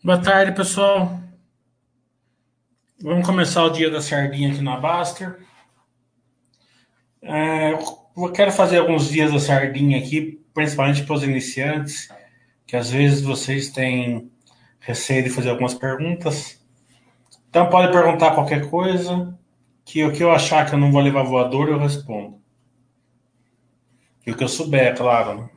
Boa tarde, pessoal. Vamos começar o dia da sardinha aqui na Baster. É, eu quero fazer alguns dias da sardinha aqui, principalmente para os iniciantes, que às vezes vocês têm receio de fazer algumas perguntas. Então pode perguntar qualquer coisa, que o que eu achar que eu não vou levar voador, eu respondo. E o que eu souber, é claro. Né?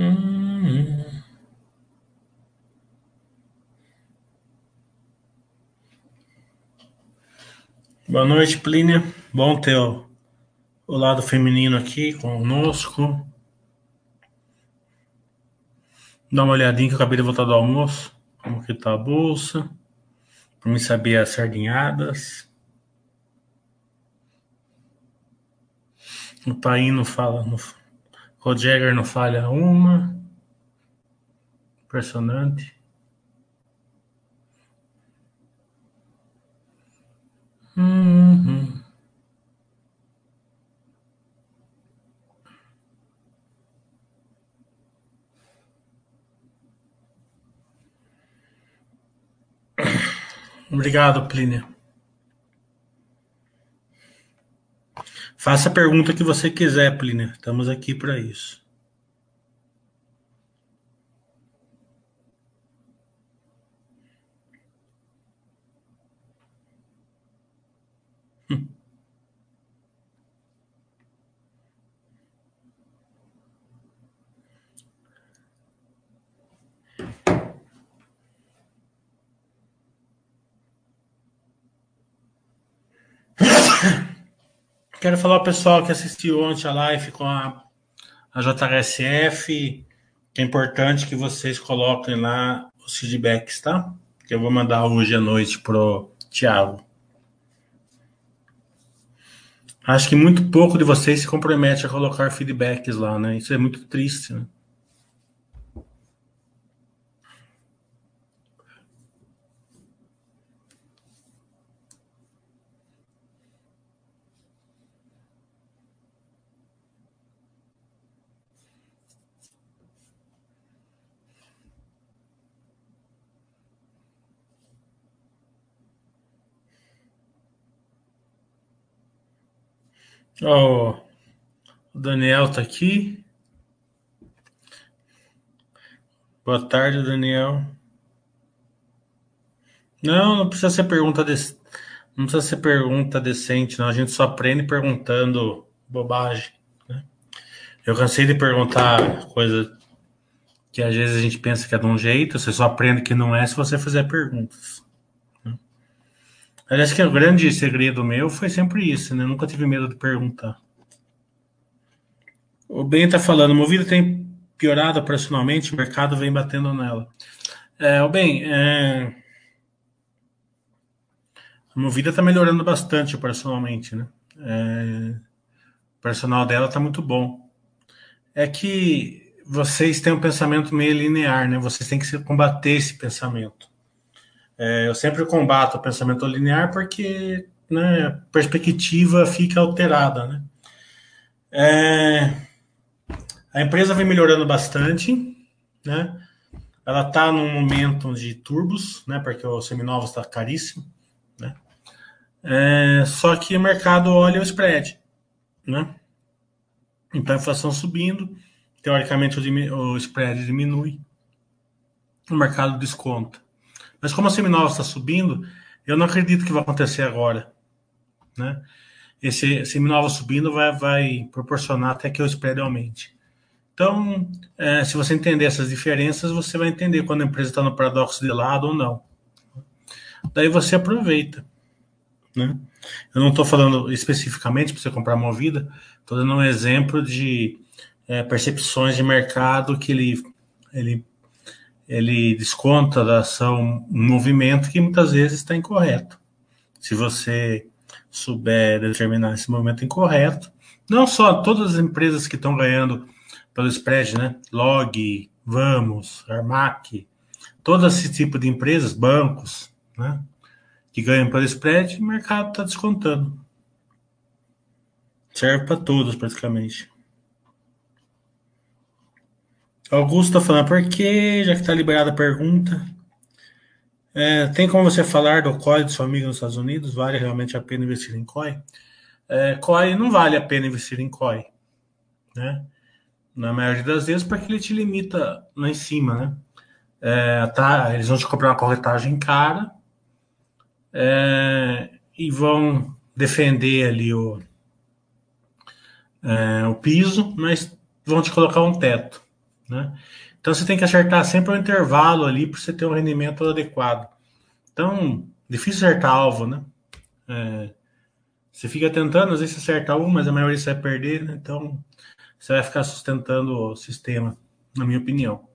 Hum. Boa noite, Plínia. Bom ter o, lado feminino aqui conosco. Dá uma olhadinha que eu acabei de voltar do almoço. Como que tá a bolsa. Para mim saber as sardinhadas. O pai não fala, não, o Jagger não falha uma. Impressionante. Uhum. Obrigado, Plínio. Faça a pergunta que você quiser, Plínio. Estamos aqui para isso. Quero falar ao pessoal que assistiu ontem a live com a, a JHSF, é importante que vocês coloquem lá os feedbacks, tá? Que eu vou mandar hoje à noite pro Thiago. Acho que muito pouco de vocês se compromete a colocar feedbacks lá, né? Isso é muito triste, né? Oh, o Daniel tá aqui. Boa tarde, Daniel. Não, não precisa ser pergunta de... não precisa ser pergunta decente, não. A gente só aprende perguntando bobagem. Né? Eu cansei de perguntar coisa que às vezes a gente pensa que é de um jeito, você só aprende que não é se você fizer perguntas. Aliás, que o grande segredo meu foi sempre isso, né? Eu nunca tive medo de perguntar. O Ben está falando, Movida tem piorado operacionalmente, o mercado vem batendo nela. É, o Ben, é... a Movida está melhorando bastante operacionalmente, né? É... O personal dela está muito bom. É que vocês têm um pensamento meio linear, né? Vocês têm que combater esse pensamento. É, eu sempre combato o pensamento linear porque né, a perspectiva fica alterada. Né? É, a empresa vem melhorando bastante, né? Ela está num momento de turbos, né? Porque o seminovo está caríssimo, né? É, só que o mercado olha o spread, né? Então a inflação subindo, teoricamente o, o spread diminui, o mercado desconta. Mas como a Seminova está subindo, eu não acredito que vai acontecer agora. Né? Esse Seminova subindo vai, vai proporcionar até que o spread aumente. Então, é, se você entender essas diferenças, você vai entender quando a empresa está no paradoxo de lado ou não. Daí você aproveita. Né? Eu não estou falando especificamente para você comprar movida, estou dando um exemplo de é, percepções de mercado que ele, ele ele desconta da ação um movimento que muitas vezes está incorreto. se você souber determinar esse movimento incorreto. Não só todas as empresas que estão ganhando pelo spread, né? Log, Vamos, Armac, todo esse tipo de empresas, bancos, né? Que ganham pelo spread, o mercado está descontando. Serve para todos, praticamente. Augusto está falando, por que, já que está liberada a pergunta, é, tem como você falar do COI do seu amigo nos Estados Unidos? Vale realmente a pena investir em COI? É, COI não vale a pena investir em COI, né? Na maioria das vezes, porque ele te limita lá em cima, né? É, tá, eles vão te cobrar uma corretagem cara é, e vão defender ali o, é, o piso, mas vão te colocar um teto, né? Então você tem que acertar sempre um intervalo ali para você ter um rendimento adequado. Então, difícil acertar alvo, né? É, você fica tentando, às vezes você acerta um, mas a maioria você vai perder, né? Então você vai ficar sustentando o sistema, na minha opinião.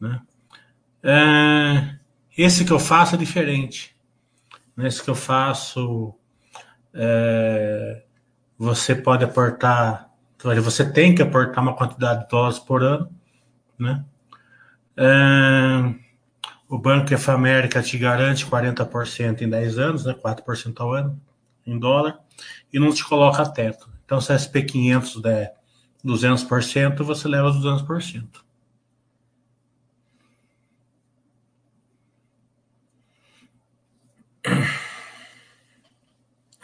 Né? É, esse que eu faço é diferente. Nesse que eu faço, é, você pode aportar, você tem que aportar uma quantidade de dólares por ano, né? É, o Banco of América te garante 40% em 10 anos, né? 4% ao ano em dólar, e não te coloca teto. Então, se a SP500 der 200%, você leva 200%.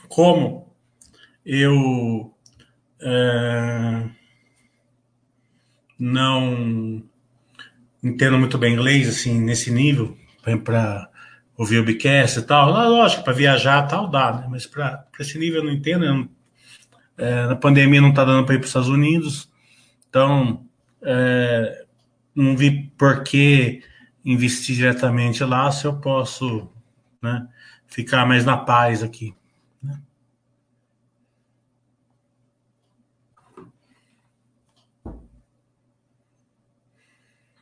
Como eu é, não entendo muito bem inglês, assim, nesse nível, para ouvir o Bicast e tal. Lógico, para viajar tal dá, né? Mas para esse nível eu não entendo. Eu não, é, na pandemia não está dando para ir para os Estados Unidos, então é, não vi por que investir diretamente lá se eu posso né, ficar mais na paz aqui.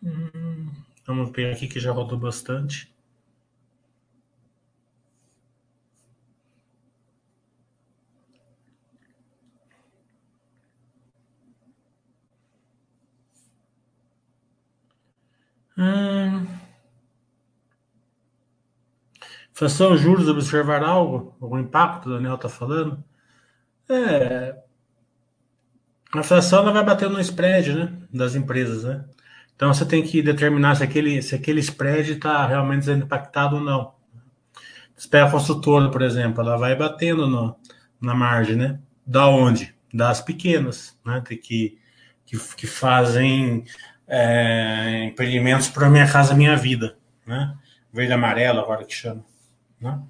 Hum, vamos ver aqui que já rodou bastante. Hum. Juros, observar algo? Algum impacto, o Daniel está falando? É. A inflação ela vai batendo no spread né, das empresas, né? Então você tem que determinar se aquele, se aquele spread está realmente sendo impactado ou não. Você pega a construtora, por exemplo, ela vai batendo no, na margem, né? Da onde? Das pequenas, né? Que, que, que fazem é, empreendimentos para Minha Casa Minha Vida, né? Verde amarelo agora que chama, né?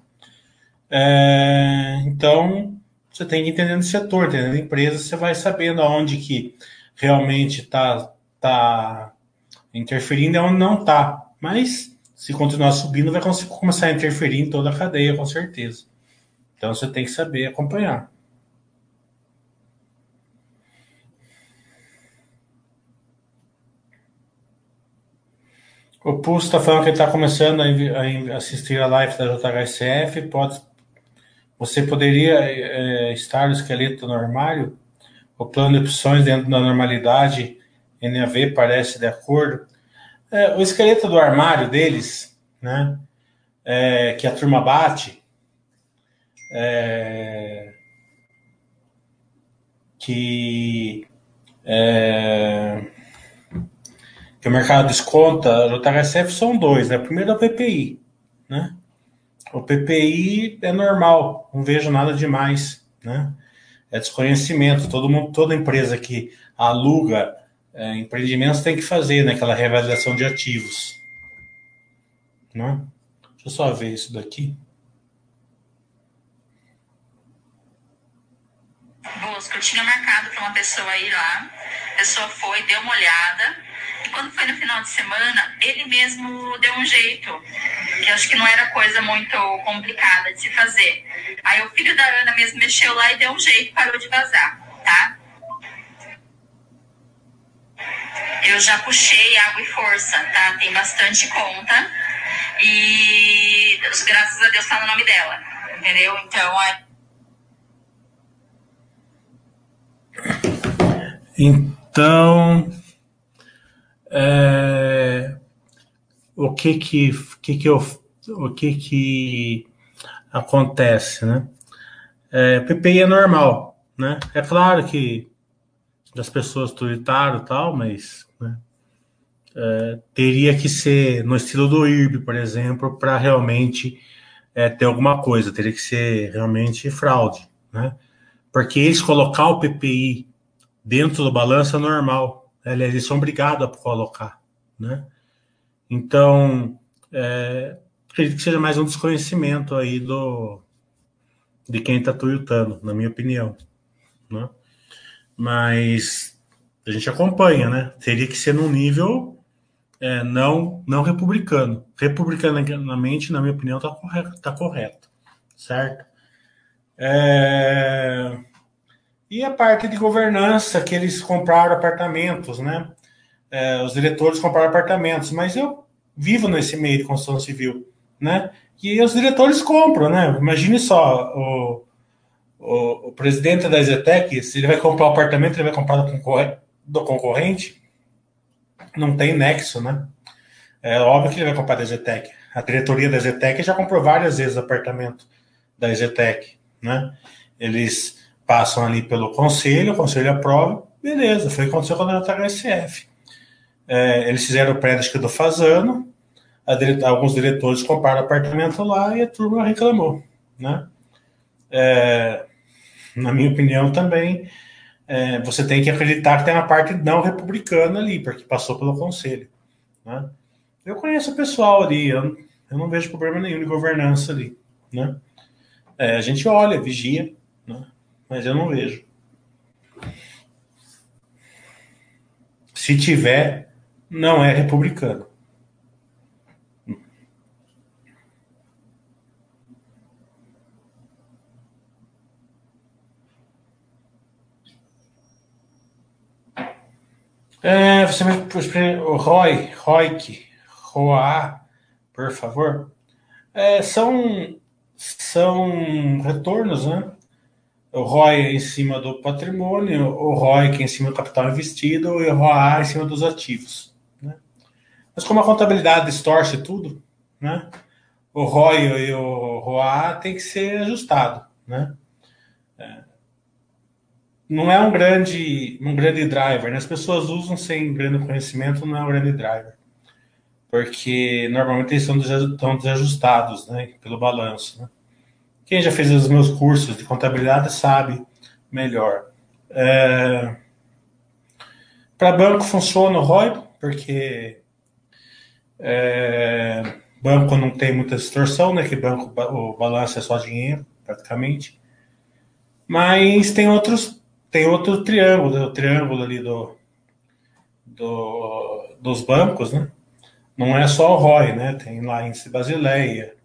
É, então, você tem que entender o setor, entendendo a empresa, você vai sabendo aonde que realmente está tá interferindo e aonde não está. Mas, se continuar subindo, vai começar a interferir em toda a cadeia, com certeza. Então, você tem que saber acompanhar. O Pulso está falando que está começando a, assistir a live da JHSF. Pode, você poderia é, estar no esqueleto no armário? O plano de opções dentro da normalidade NAV parece de acordo. É, o esqueleto do armário deles, né, é, que a turma bate, é, que é, que o mercado desconta no THSF são dois, né? Primeiro é o PPI, né? O PPI é normal, não vejo nada demais, né? É desconhecimento. Todo mundo, toda empresa que aluga é, empreendimentos tem que fazer, né? Aquela reavaliação de ativos, né? Deixa eu só ver isso daqui. Bosco, eu tinha marcado para uma pessoa ir lá, a pessoa foi, deu uma olhada, e quando foi no final de semana, ele mesmo deu um jeito, que acho que não era coisa muito complicada de se fazer. Aí o filho da Ana mesmo mexeu lá e deu um jeito, parou de vazar, tá? Eu já puxei água e força, tá? Tem bastante conta. E graças a Deus tá no nome dela. entendeu? Então, é... Então, é, o que que, que que eu, o que que acontece, né? É, PPI é normal, né? É claro que as pessoas tuitaram e tal, mas né, é, teria que ser no estilo do IRB, por exemplo, para realmente é, ter alguma coisa, teria que ser realmente fraude, né? Porque eles colocar o PPI dentro do balanço é normal, eles são obrigados a colocar, né? Então, é, acredito que seja mais um desconhecimento aí do de quem está tuitando, na minha opinião, né? Mas a gente acompanha, né? Teria que ser num nível é, não não republicano. Republicanamente, na minha opinião, está correto, tá correto, certo? É... E a parte de governança, que eles compraram apartamentos, né? É, os diretores compraram apartamentos, mas eu vivo nesse meio de construção civil, né? E os diretores compram, né? Imagine só, o, o, o presidente da Zetec, se ele vai comprar um apartamento, ele vai comprar do, do concorrente, não tem nexo, né? É óbvio que ele vai comprar da Zetec. A diretoria da Zetec já comprou várias vezes apartamento da Zetec, né? Eles passam ali pelo conselho, o conselho aprova, beleza, foi o que aconteceu com a HSF. É, eles fizeram o prédio, que do Fazano, dire... alguns diretores compraram apartamento lá e a turma reclamou, né? É, na minha opinião também, é, você tem que acreditar que tem uma parte não republicana ali, porque passou pelo conselho, né? Eu conheço o pessoal ali, eu, eu não vejo problema nenhum de governança ali, né? É, a gente olha, vigia, né? mas eu não vejo. Se tiver, não é republicano. É, você me o Roy, Roik, Roa, por favor. É, são são retornos, né? O ROI em cima do patrimônio, o ROI em cima do capital investido e o ROA em cima dos ativos. Né? Mas como a contabilidade distorce tudo, né? o ROI e o ROA tem que ser ajustado. Né? Não é um grande, um grande driver, né? as pessoas usam sem grande conhecimento, não é um grande driver. Porque normalmente eles estão desajustados né? pelo balanço. Né? Quem já fez os meus cursos de contabilidade sabe melhor. É... Para banco funciona o ROI, porque é... banco não tem muita distorção, né? Que banco, o balanço é só dinheiro, praticamente. Mas tem outros, tem outro triângulo, o triângulo ali do, do, dos bancos, né? Não é só o ROI, né? Tem lá em Basileia,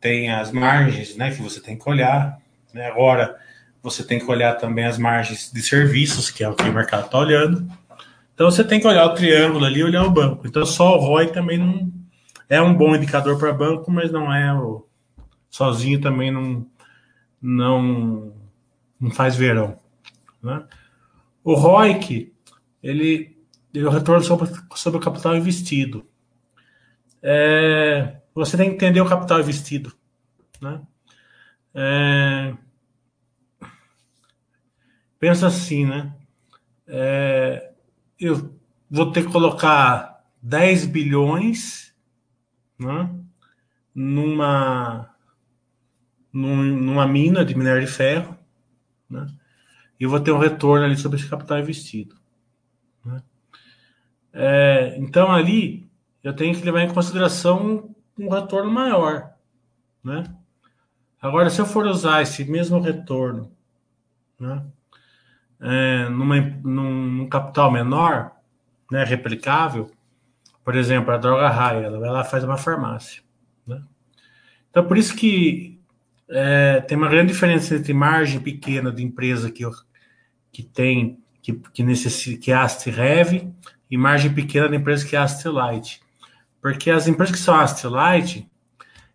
tem as margens né, que você tem que olhar. Né? Agora, você tem que olhar também as margens de serviços, que é o que o mercado está olhando. Então, você tem que olhar o triângulo ali e olhar o banco. Então, só o ROI também não é um bom indicador para banco, mas não é o. Sozinho também não, não, não faz verão. Né? O ROIC, ele, ele é o retorno sobre, sobre o capital investido. É, você tem que entender o capital investido. Né? É... Pensa assim, né? É... Eu vou ter que colocar 10 bilhões né? numa, numa mina de minério de ferro, né? E eu vou ter um retorno ali sobre esse capital investido. Né? É, então, ali, eu tenho que levar em consideração um retorno maior, né? Agora, se eu for usar esse mesmo retorno, né, é, numa, num, num, capital menor, né, replicável, por exemplo, a droga raia, ela vai lá faz uma farmácia, né? Então, por isso que é, tem uma grande diferença entre margem pequena de empresa que, que tem, que, que necessita, que é Ast Heavy, e margem pequena de empresa que é Light. Porque as empresas que são Astrolight,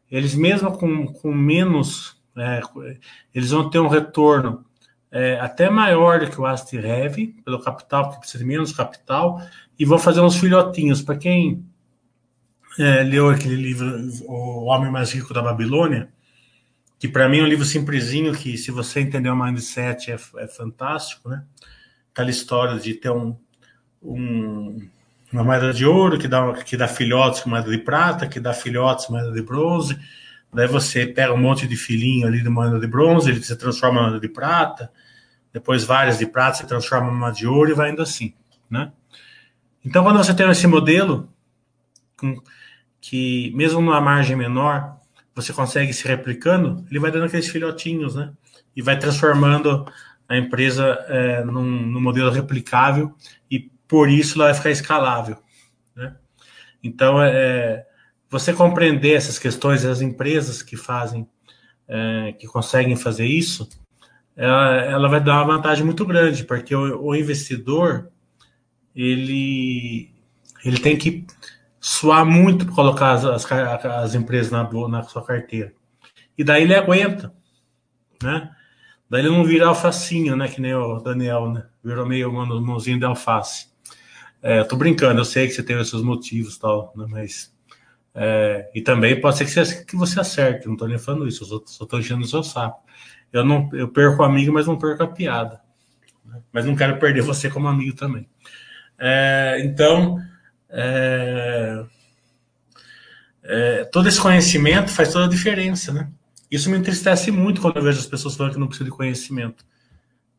eles mesmo com, com menos É, eles vão ter um retorno é, até maior do que o Ast Heavy, pelo capital, porque precisa de menos capital, e vão fazer uns filhotinhos. Para quem é, leu aquele livro, O Homem Mais Rico da Babilônia, que para mim é um livro simplesinho, que se você entender o mindset é, é fantástico, né? Aquela história de ter um, um, uma moeda de ouro que dá, que dá filhotes com moeda de prata, que dá filhotes com moeda de bronze, Daí você pega um monte de filhinho ali de moeda de bronze, ele se transforma em moeda de prata, depois várias de prata se transforma em uma de ouro e vai indo assim, né? Então, quando você tem esse modelo, que mesmo numa margem menor, você consegue se replicando, ele vai dando aqueles filhotinhos, né? E vai transformando a empresa é, num, num, modelo replicável e por isso ela vai ficar escalável, né? Então, é, você compreender essas questões, as empresas que fazem, é, que conseguem fazer isso, ela, ela, vai dar uma vantagem muito grande, porque o, o, investidor ele, ele tem que suar muito para colocar as, as, as, empresas na, na sua carteira. E daí ele aguenta, né? Daí ele não vira alfacinho, né? Que nem o Daniel, né? Virou meio mãozinho de alface. É, tô brincando, eu sei que você os seus motivos tal, né? Mas é, e também pode ser que você, que você acerte, não estou nem falando isso, eu só estou enchendo o seu saco. Eu, não, eu perco o amigo, mas não perco a piada. Né? Mas não quero perder você como amigo também. É, então, é, é, todo esse conhecimento faz toda a diferença, né? Isso me entristece muito quando eu vejo as pessoas falando que não precisa de conhecimento.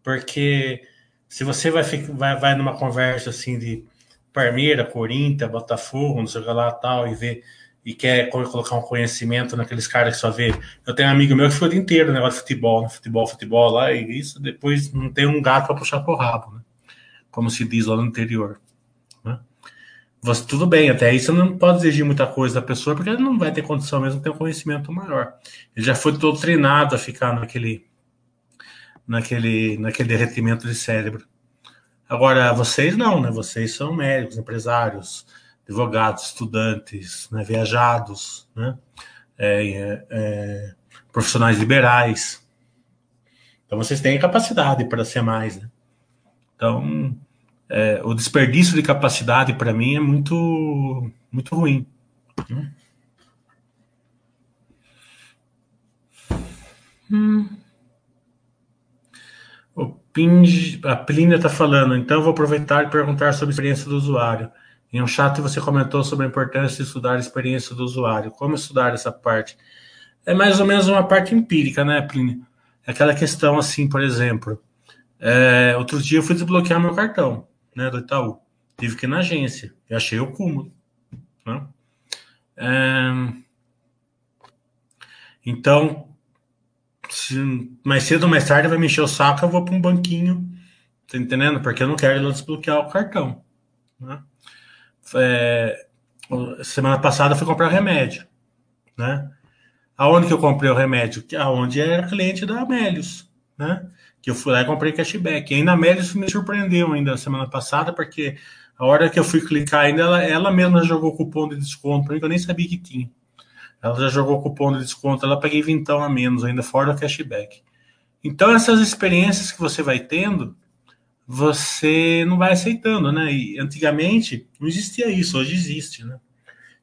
Porque se você vai, vai, vai numa conversa assim de Parmeira, Corinthians, Botafogo, não sei o que lá tal, e ver e quer colocar um conhecimento naqueles caras que só vê. Eu tenho um amigo meu que foi o dia inteiro negócio de futebol, futebol, futebol lá, e isso depois não tem um gato para puxar por rabo, né? Como se diz lá no interior. Você, tudo bem, até você não pode exigir muita coisa da pessoa, porque ele não vai ter condição mesmo de ter um conhecimento maior. Ele já foi todo treinado a ficar naquele, naquele, naquele derretimento de cérebro. Agora, vocês não, né? Vocês são médicos, empresários, advogados, estudantes, né, viajados, né, é, é, é, profissionais liberais. Então vocês têm capacidade para ser mais. Né? Então é, o desperdício de capacidade para mim é muito muito ruim. Né? Hum. O Pinge, a Plínia está falando, então vou aproveitar e perguntar sobre a experiência do usuário. Em um chat você comentou sobre a importância de estudar a experiência do usuário. Como estudar essa parte? É mais ou menos uma parte empírica, né, Plínio? É aquela questão assim, por exemplo. É, outro dia eu fui desbloquear meu cartão, né, do Itaú. Tive que ir na agência. Eu achei o cúmulo. Né? É, então, se mais cedo ou mais tarde vai me encher o saco, eu vou para um banquinho. Tá entendendo? Porque eu não quero desbloquear o cartão. Né? é, semana passada fui comprar remédio, né? Aonde que eu comprei o remédio? Aonde era cliente da Amélios, né? Que eu fui lá e comprei cashback. E ainda a Amélios me surpreendeu ainda semana passada, porque a hora que eu fui clicar ainda, ela, ela mesma jogou cupom de desconto para que eu nem sabia que tinha. Ela já jogou cupom de desconto, ela peguei vintão a menos, ainda fora do cashback. Então, essas experiências que você vai tendo, você não vai aceitando, né? E antigamente não existia isso, hoje existe, né?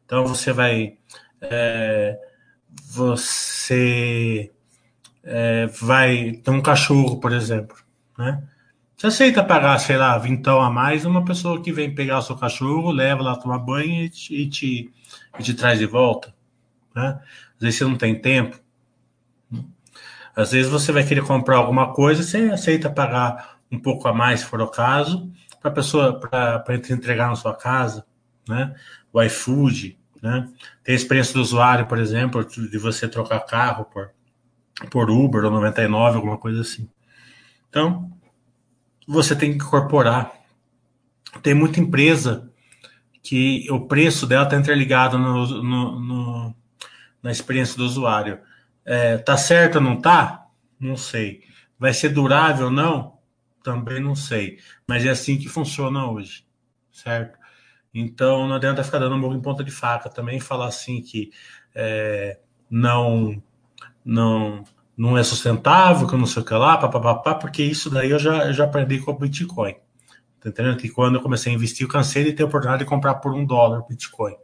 Então você vai. É, você é, vai ter um cachorro, por exemplo, né? Você aceita pagar, sei lá, vintão a mais uma pessoa que vem pegar o seu cachorro, leva lá tomar banho e te, e te, e te traz de volta, né? Às vezes você não tem tempo. Às vezes você vai querer comprar alguma coisa, você aceita pagar um pouco a mais, se for o caso, para a pessoa, para entregar na sua casa, né? O iFood, né? Tem a experiência do usuário, por exemplo, de você trocar carro por, por Uber ou 99, alguma coisa assim. Então, você tem que incorporar. Tem muita empresa que o preço dela está interligado no, no, no, na experiência do usuário. É, tá certo ou não tá? Não sei. Vai ser durável ou não? Também não sei. Mas é assim que funciona hoje, certo? Então não adianta ficar dando um em ponta de faca. Também falar assim que é, não, não, não é sustentável, que não sei o que lá, papapá, porque isso daí eu já, eu já aprendi com o Bitcoin. Tá entendendo? Que quando eu comecei a investir, eu cansei de ter a oportunidade de comprar por um dólar Bitcoin.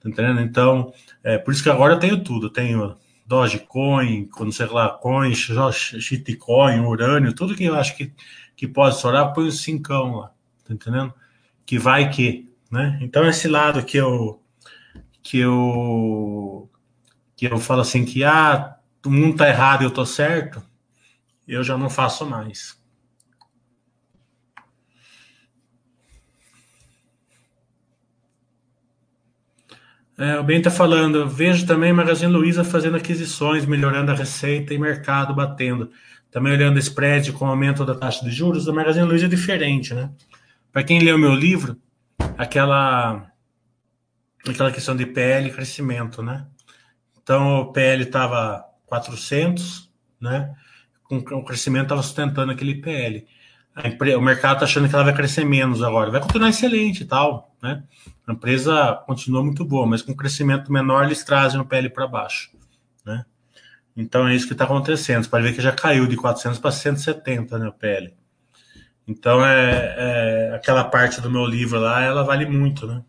Tá entendendo? Então, é por isso que agora eu tenho tudo. Eu tenho Dogecoin, não sei lá, Coin, Shitcoin, Urânio, tudo que eu acho que, que pode estourar, põe o cincão lá. Tá entendendo? Que vai que, né? Então, esse lado que eu que eu que eu falo assim que ah, o mundo tá errado e eu tô certo, eu já não faço mais. É, o Ben está falando, vejo também Magazine Luiza fazendo aquisições, melhorando a receita e mercado batendo. Também olhando spread com o aumento da taxa de juros, a Magazine Luiza é diferente, né? Para quem leu meu livro, aquela aquela questão de PL e crescimento, né? Então o PL estava 400, né? Com o crescimento estava sustentando aquele PL. o mercado está achando que ela vai crescer menos agora. Vai continuar excelente e tal, né? A empresa continua muito boa, mas com crescimento menor eles trazem o PL para baixo, né? Então é isso que está acontecendo. Você pode ver que já caiu de 400 para 170, né, o PL. Então é, é, aquela parte do meu livro lá, ela vale muito, né?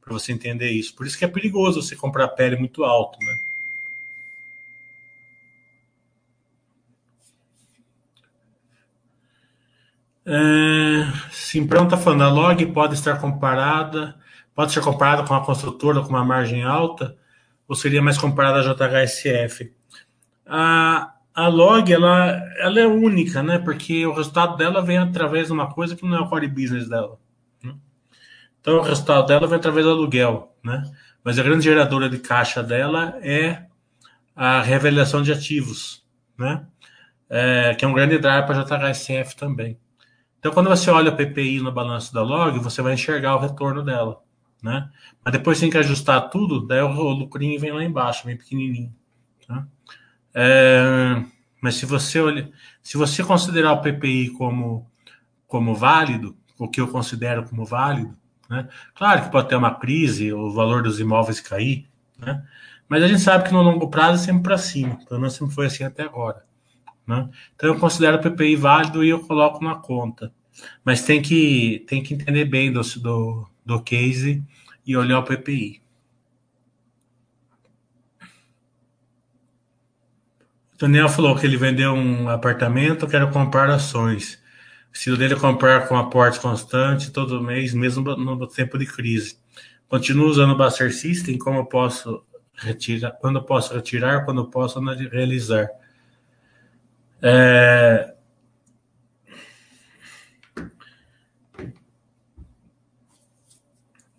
Para você entender isso. Por isso que é perigoso você comprar pele muito alto, né? É, Simprão está falando, a log pode estar comparada, pode ser comparada com a construtora com uma margem alta, ou seria mais comparada à JHSF? A, a log ela, ela é única, né? Porque o resultado dela vem através de uma coisa que não é o core business dela. Né? Então o resultado dela vem através do aluguel, né? Mas a grande geradora de caixa dela é a revelação de ativos, né? É, que é um grande drive para a JHSF também. Então, quando você olha o PPI no balanço da log, você vai enxergar o retorno dela, né? Mas depois tem que ajustar tudo, daí o lucrinho vem lá embaixo, bem pequenininho. Tá? É, mas se você olha, se você considerar o PPI como, como válido, o que eu considero como válido, né? Claro que pode ter uma crise, o valor dos imóveis cair, né? Mas a gente sabe que no longo prazo é sempre para cima, pelo menos sempre foi assim até agora. Né? Então eu considero o PPI válido e eu coloco na conta. Mas tem que, tem que entender bem do, do, do case e olhar o PPI. O Daniel falou que ele vendeu um apartamento, quero comprar ações. O estilo dele é comprar com aporte constante todo mês, mesmo no tempo de crise. Continuo usando o Buster System, como eu posso retirar, quando eu posso retirar, quando eu posso realizar. É...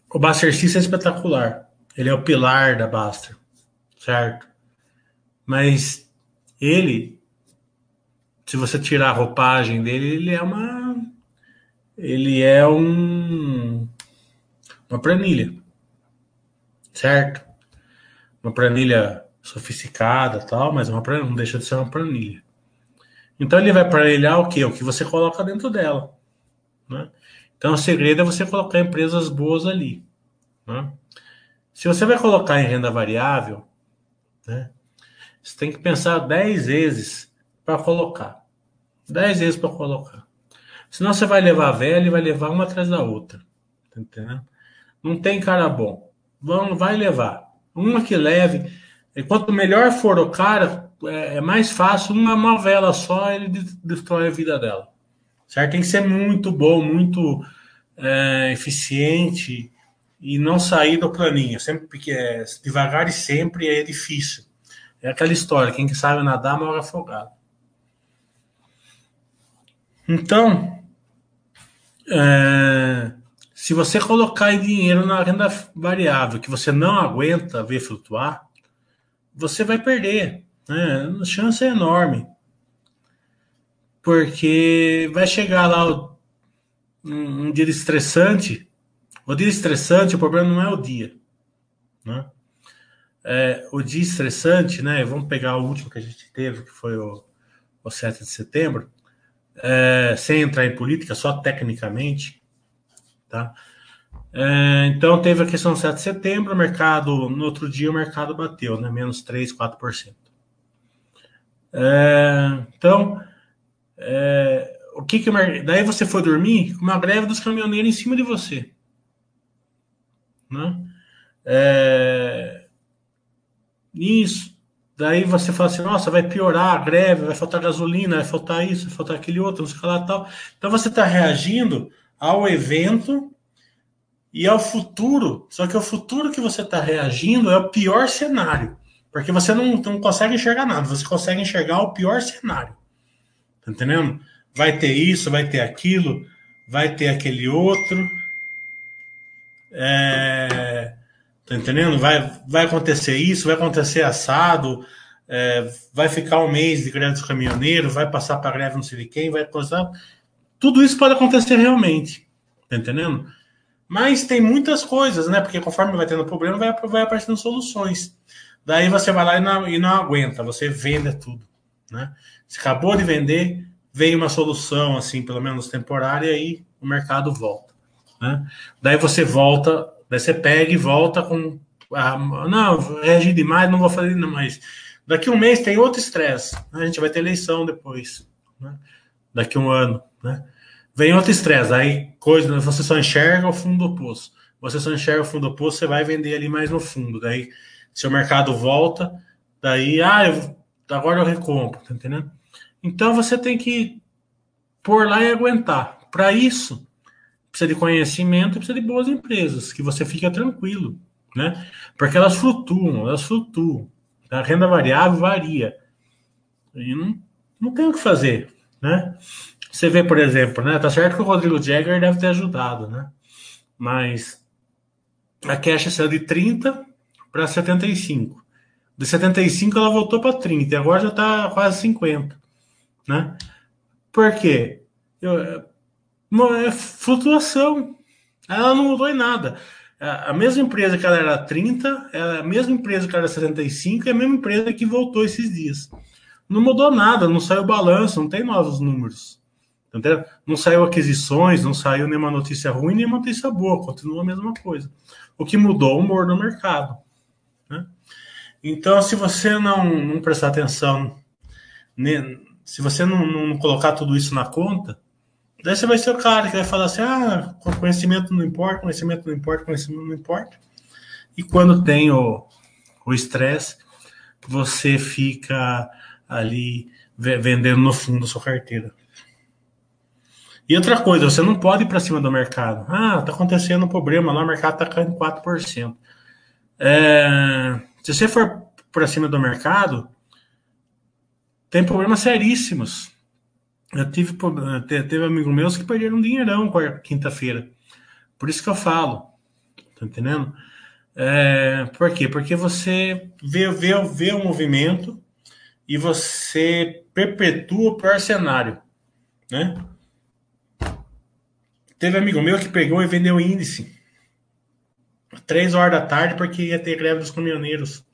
O Baster System é espetacular. Ele é o pilar da Baster, certo? Mas ele, se você tirar a roupagem dele, ele é uma. Ele é um. Uma planilha, certo? Uma planilha sofisticada tal, mas uma, não deixa de ser uma planilha. Então ele vai parelhar o que? O que você coloca dentro dela. Né? Então o segredo é você colocar empresas boas ali. Né? Se você vai colocar em renda variável, né, você tem que pensar 10 vezes para colocar. 10 vezes para colocar. Senão você vai levar velha e vai levar uma atrás da outra. Tá entendendo? Não tem cara bom. Vamos, vai levar. Uma que leve. E quanto melhor for o cara, é, é mais fácil, uma novela só, ele destrói a vida dela. Certo? Tem que ser muito bom, muito é, eficiente e não sair do planinho. Sempre porque é, devagar e sempre é difícil. É aquela história, quem sabe nadar morre afogado. Então, é, se você colocar dinheiro na renda variável que você não aguenta ver flutuar, você vai perder. Né? A chance é enorme. Porque vai chegar lá um, um dia estressante. O dia estressante, o problema não é o dia. Né? É, o dia estressante, né? Vamos pegar o último que a gente teve, que foi o, o 7 de setembro, é, sem entrar em política, só tecnicamente, tá? É, então teve a questão do 7 de setembro, o mercado, no outro dia o mercado bateu, né? Menos 3, 4%. É, então, é, o que que daí você foi dormir com uma greve dos caminhoneiros em cima de você, né? É, isso. Daí você fala assim, nossa, vai piorar a greve, vai faltar gasolina, vai faltar isso, vai faltar aquele outro, não sei tal. Então você está reagindo ao evento e ao futuro. Só que o futuro que você está reagindo é o pior cenário. Porque você não, não consegue enxergar nada, você consegue enxergar o pior cenário. Tá entendendo? Vai ter isso, vai ter aquilo, vai ter aquele outro. É, tá entendendo? Vai, vai acontecer isso, vai acontecer assado, é, vai ficar um mês de greve dos caminhoneiros, vai passar para greve não sei de quem, vai passar. Tudo isso pode acontecer realmente. Tá entendendo? Mas tem muitas coisas, né? Porque conforme vai tendo problema, vai, vai aparecendo soluções. Daí você vai lá e não, e não aguenta, você vende tudo. Né? Você acabou de vender, vem uma solução, assim, pelo menos temporária, e o mercado volta. Né? Daí você volta, daí você pega e volta com. Ah, não, reagi demais, não vou fazer mais. Daqui um mês tem outro estresse. Né? A gente vai ter eleição depois. Né? Daqui um ano. Né? Vem outro estresse. Aí coisa, você só enxerga o fundo do poço. Você só enxerga o fundo do poço, você vai vender ali mais no fundo. Daí se o mercado volta, daí, ah, eu, agora eu recompro, tá entendendo? Então você tem que pôr lá e aguentar. Para isso, precisa de conhecimento precisa de boas empresas, que você fica tranquilo, né? Porque elas flutuam, elas flutuam. A renda variável varia. E não, não tem o que fazer, né? Você vê, por exemplo, né? Tá certo que o Rodrigo Jagger deve ter ajudado, né? Mas a Cash saiu de 30 para 75. De 75 ela voltou para 30 e agora já está quase 50. Né? Por quê? Eu, é flutuação. Ela não mudou em nada. A mesma empresa que ela era 30, é a mesma empresa que era 75, é a mesma empresa que voltou esses dias. Não mudou nada, não saiu balanço, não tem novos números. Entendeu? Não saiu aquisições, não saiu nenhuma notícia ruim, nem notícia boa, continua a mesma coisa. O que mudou é o humor do mercado. Então, se você não, não prestar atenção, se você não, não, colocar tudo isso na conta, daí você vai ser o cara que vai falar assim: ah, conhecimento não importa, conhecimento não importa, conhecimento não importa. E quando tem o estresse, você fica ali vendendo no fundo a sua carteira. E outra coisa, você não pode ir para cima do mercado. Ah, tá acontecendo um problema lá, o mercado tá caindo 4%. É, se você for para cima do mercado, tem problemas seríssimos. Eu tive, teve amigos meus que perderam dinheirão quinta-feira. Por isso que eu falo. Tá entendendo? É, por quê? Porque você vê, vê, vê o movimento e você perpetua o pior cenário. Né? Teve amigo meu que pegou e vendeu índice três horas da tarde porque ia ter greve dos caminhoneiros.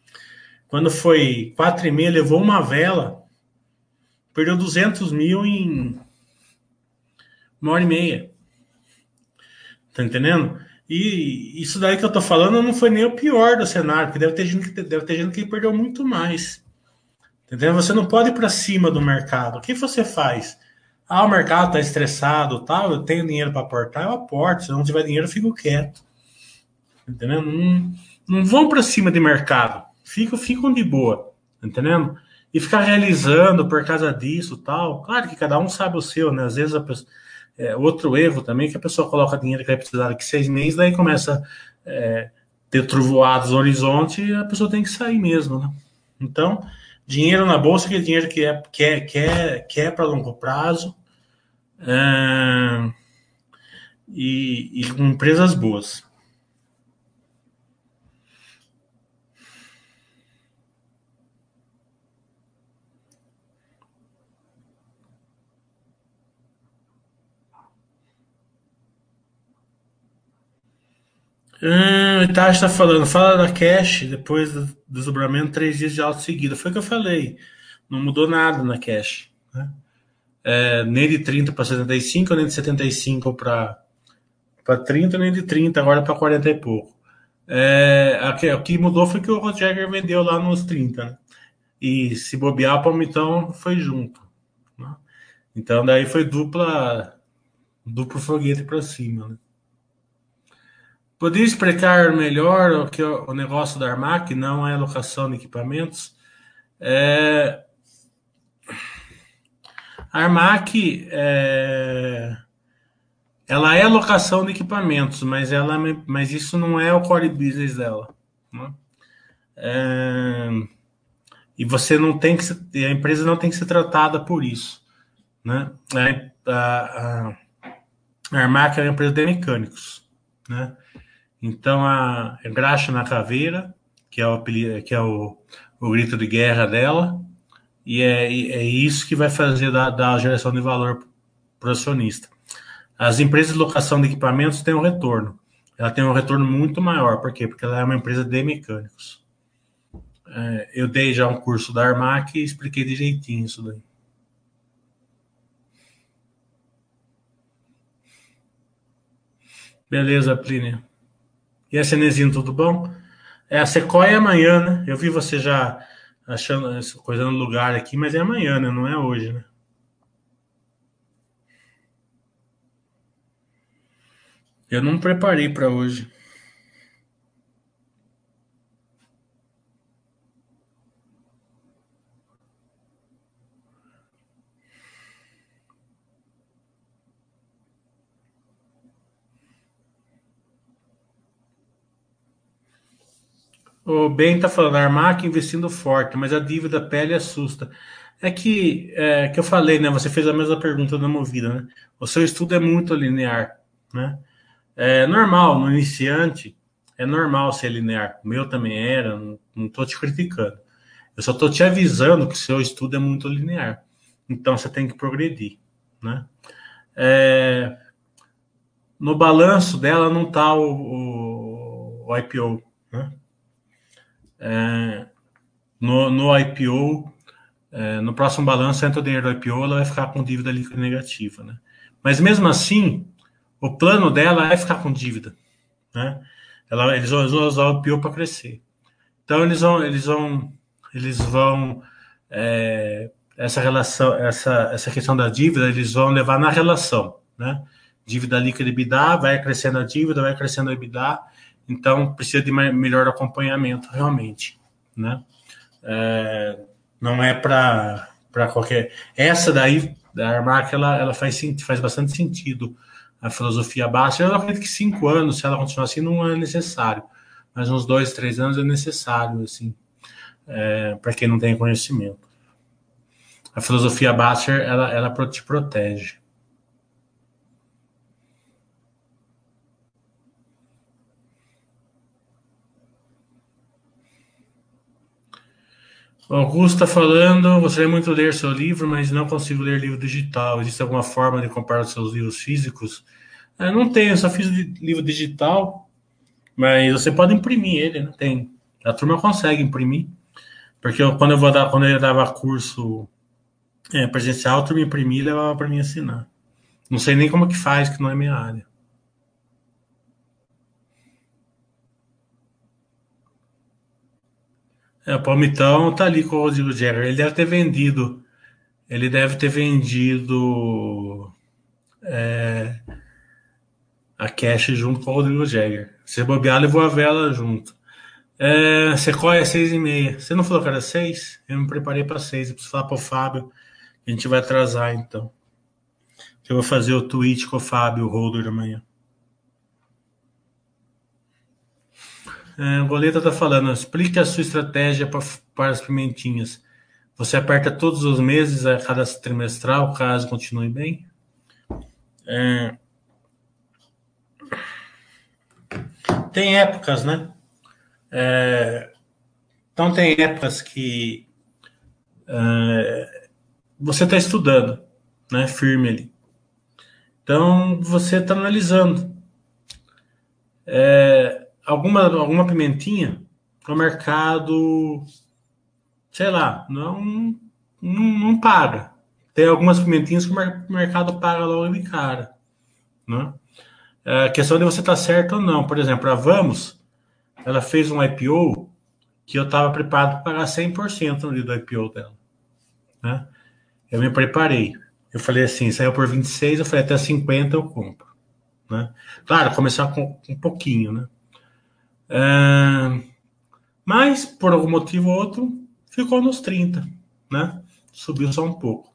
Quando foi quatro e meia, levou uma vela, perdeu 200 mil em uma hora e meia. Tá entendendo? E isso daí que eu tô falando não foi nem o pior do cenário, porque deve ter gente que, deve ter gente que perdeu muito mais. Tá entendeu? Você não pode ir para cima do mercado. O que você faz? Ah, o mercado tá estressado, tal, eu tenho dinheiro para aportar, eu aporto. Se não tiver dinheiro, eu fico quieto. Entendeu? Não, não vão para cima de mercado. Ficam, ficam de boa. Entendendo? E ficar realizando por causa disso tal. Claro que cada um sabe o seu, né? Às vezes a pessoa, é, outro erro também que a pessoa coloca dinheiro que vai precisar daqui seis meses, daí começa é, ter trovoados no horizonte e a pessoa tem que sair mesmo, né? Então, dinheiro na bolsa que é dinheiro que é, que é, que é, que é para longo prazo é, e, e com empresas boas. Hum, o Itachi está falando, fala da cash depois do desdobramento, três dias de alta seguida. Foi o que eu falei. Não mudou nada na cash. Né? É, nem de 30 para 75, nem de 75 para 30, nem de 30 agora para 40 e pouco. É, o que mudou foi que o Roger vendeu lá nos 30. Né? e se bobear, o Palmitão foi junto. Né? Então, daí foi dupla, duplo foguete para cima. Né? Poderia explicar melhor o que o negócio da Armac não é locação de equipamentos? É... A Armac é... ela é locação de equipamentos, mas ela, mas isso não é o core business dela. Né? É... E você não tem que ser, a empresa não tem que ser tratada por isso, né? A, a, a Armac é uma empresa de mecânicos, né? Então a graxa na caveira, que é o que é o, o grito de guerra dela, e é, é isso que vai fazer da, da geração de valor para o acionista. As empresas de locação de equipamentos têm um retorno. Ela tem um retorno muito maior. Por quê? Porque ela é uma empresa de mecânicos. É, eu dei já um curso da Armac e expliquei de jeitinho isso daí. Beleza, Plínio. E a Cenezinho, tudo bom? É, a Sequoia é amanhã, né? Eu vi você já achando coisa no lugar aqui, mas é amanhã, né? Não é hoje, né? Eu não preparei para hoje. O Ben está falando, a Armac investindo forte, mas a dívida pele assusta. É que, é, que eu falei, né? Você fez a mesma pergunta da Movida, né? O seu estudo é muito linear, né? É normal, no iniciante, é normal ser linear. O meu também era, não estou te criticando. Eu só estou te avisando que o seu estudo é muito linear. Então você tem que progredir, né? É, no balanço dela não está o, o, o IPO, né? É, no, no IPO, é, no próximo balanço, entra o dinheiro do IPO, ela vai ficar com dívida líquida negativa. Né? Mas mesmo assim, o plano dela é ficar com dívida. Né? Ela, eles vão usar o IPO para crescer. Então eles vão, eles vão, eles vão é, essa relação, essa, essa questão da dívida, eles vão levar na relação, né? Dívida líquida e EBITDA, vai crescendo a dívida, vai crescendo a EBITDA, então, precisa de melhor acompanhamento, realmente. Né? É, não é para qualquer. Essa daí, da Armac, ela, ela faz, faz bastante sentido. A filosofia baixa, eu acredito que cinco anos, se ela continuar assim, não é necessário. Mas uns dois, três anos é necessário, assim, é, para quem não tem conhecimento. A filosofia Basser, ela, ela te protege. Augusto está falando, gostaria muito de ler seu livro, mas não consigo ler livro digital. Existe alguma forma de comprar os seus livros físicos? Eu não tenho, eu só fiz livro digital, mas você pode imprimir ele, né? Tem. A turma consegue imprimir. Porque eu, quando eu vou dar, quando eu dava curso é, presencial, a turma imprimia e levava para mim assinar. Não sei nem como que faz, que não é minha área. É, o Palmitão tá ali com o Rodrigo Jagger. Ele deve ter vendido. Ele deve ter vendido é, a cash junto com o Rodrigo Jagger. Se bobear, levou a vela junto. É, Sequoia seis e meia. Você não falou que era seis? Eu me preparei para seis. Eu preciso falar para o Fábio. A gente vai atrasar então. Eu vou fazer o tweet com o Fábio, holder amanhã. É, o Goleta está falando, explique a sua estratégia para as pimentinhas. Você aperta todos os meses a cada trimestral, caso continue bem? É... Tem épocas, né? É... Então tem épocas que é... você está estudando, né? Firme ali. Então você está analisando. É alguma, alguma pimentinha o mercado, sei lá, não, não, não paga. Tem algumas pimentinhas que o mercado paga logo de cara. Né? É a questão de você estar tá certo ou não. Por exemplo, a Vamos, ela fez um IPO que eu estava preparado para pagar 100% no dia do IPO dela. Né? Eu me preparei. Eu falei assim, saiu por 26, eu falei até 50 eu compro. Né? Claro, começar com um pouquinho, né? Mas, por algum motivo ou outro, ficou nos 30, né? Subiu só um pouco.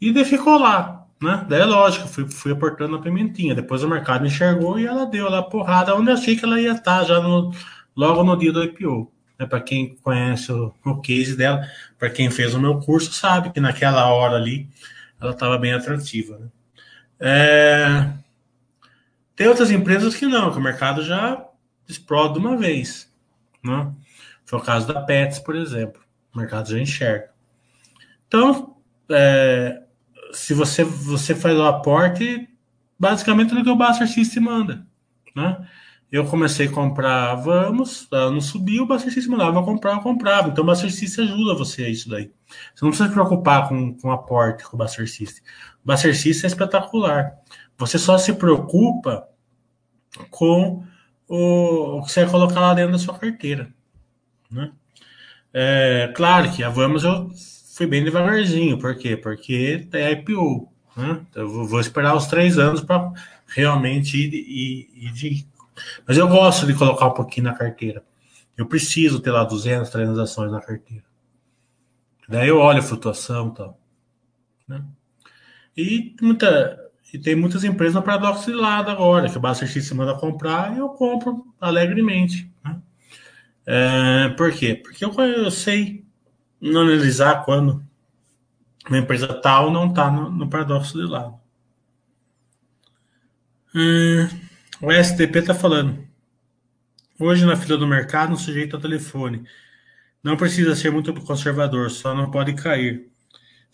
E daí ficou lá, né? Daí é lógico, fui, fui aportando a pimentinha. Depois o mercado enxergou e ela deu lá porrada onde achei que ela ia estar já no, logo no dia do IPO. Né? Para quem conhece o, o case dela, para quem fez o meu curso, sabe que naquela hora ali ela estava bem atrativa. Né? É... Tem outras empresas que não, que o mercado já explode de uma vez. Né? Foi o caso da Pets, por exemplo. O mercado já enxerga. Então, é, se você, você faz o aporte, basicamente o que o Buster System manda. Né? Eu comecei a comprar Vamos, ela não subiu, o Buster System mandava comprar, eu comprava. Então o Buster System ajuda você a isso daí. Você não precisa se preocupar com, com aporte com o Buster System. O Buster System é espetacular. Você só se preocupa com o, o que você vai colocar lá dentro da sua carteira. Né? É, claro que a Vamos eu fui bem devagarzinho. Por quê? Porque é IPO. Né? Então, eu vou esperar os três anos para realmente ir, ir, ir de... Mas eu gosto de colocar um pouquinho na carteira. Eu preciso ter lá 200, 300 ações na carteira. Daí eu olho a flutuação e tal. Né? E muita, e tem muitas empresas no paradoxo de lado agora, que o se manda comprar e eu compro alegremente. Né? É, por quê? Porque eu, eu sei analisar quando uma empresa tal não está no, no, paradoxo de lado. Hum, o STP está falando. Hoje na fila do mercado, um sujeito ao telefone. Não precisa ser muito conservador, só não pode cair.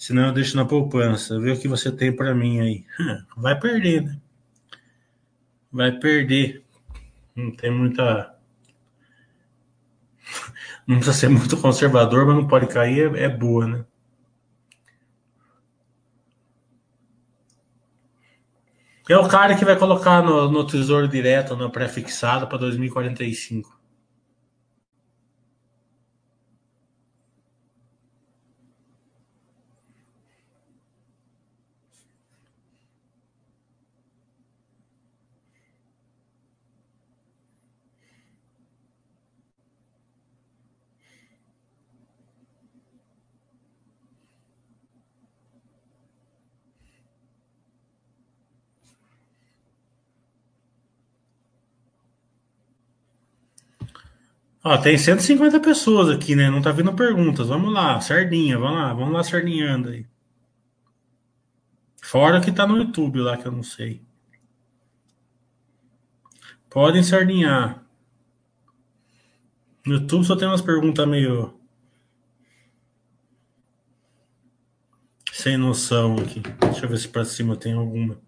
Senão eu deixo na poupança. Vê o que você tem para mim aí. Vai perder, né? Vai perder. Não tem muita. Não precisa ser muito conservador, mas não pode cair, é, é boa, né? É o cara que vai colocar no, no tesouro direto, no pré-fixado para 2045. Ó, tem 150 pessoas aqui, né? Não tá vindo perguntas. Vamos lá, sardinha, vamos lá, vamos lá sardinhando aí. Fora que tá no YouTube lá, que eu não sei. Podem sardinhar. No YouTube só tem umas perguntas meio. Sem noção aqui. Deixa eu ver se pra cima tem alguma.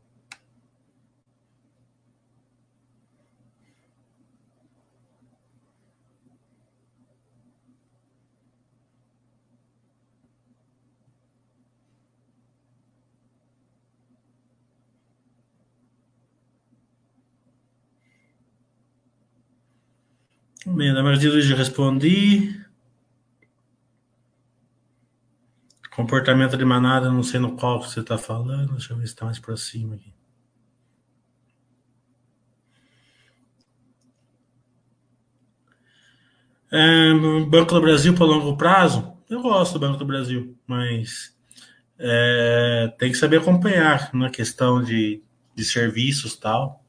Bem, da Maria Luiz respondi. Comportamento de manada, não sei no qual você está falando. Deixa eu ver se está mais para cima aqui. É, Banco do Brasil para longo prazo? Eu gosto do Banco do Brasil, mas é, tem que saber acompanhar na questão de, de serviços tal.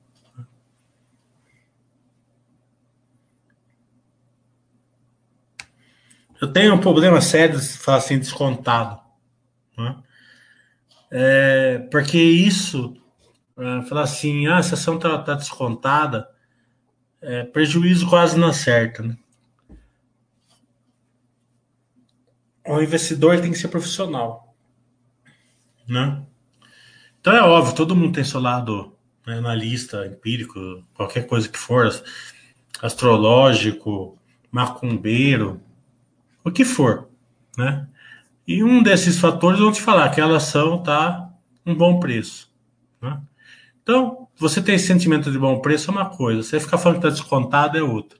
Eu tenho um problema sério de falar assim, descontado. Né? É, porque isso, é, falar assim, ah, essa ação está tá descontada, é, prejuízo quase não acerta. Né? O investidor tem que ser profissional. Né? Então é óbvio, todo mundo tem seu lado né, analista, empírico, qualquer coisa que for, astrológico, macumbeiro, o que for, né? E um desses fatores vão te falar que a ação está um bom preço. Né? Então, você ter esse sentimento de bom preço é uma coisa, você ficar falando que está descontado é outra.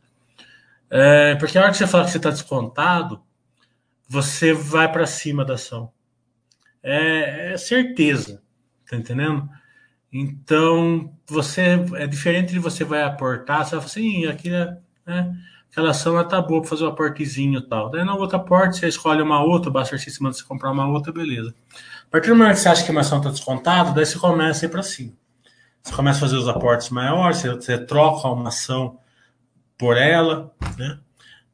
É, porque a hora que você fala que você está descontado, você vai para cima da ação. É, é, certeza, tá entendendo? Então, você é diferente de você vai aportar, você vai falar assim, aquilo, né, aquela ação está boa para fazer um aportezinho e tal. Daí na outra porta, você escolhe uma outra, basta se manda você comprar uma outra, beleza. A partir do momento que você acha que uma ação está descontada, daí você começa a ir para cima. Você começa a fazer os aportes maiores, você, você troca uma ação por ela, né?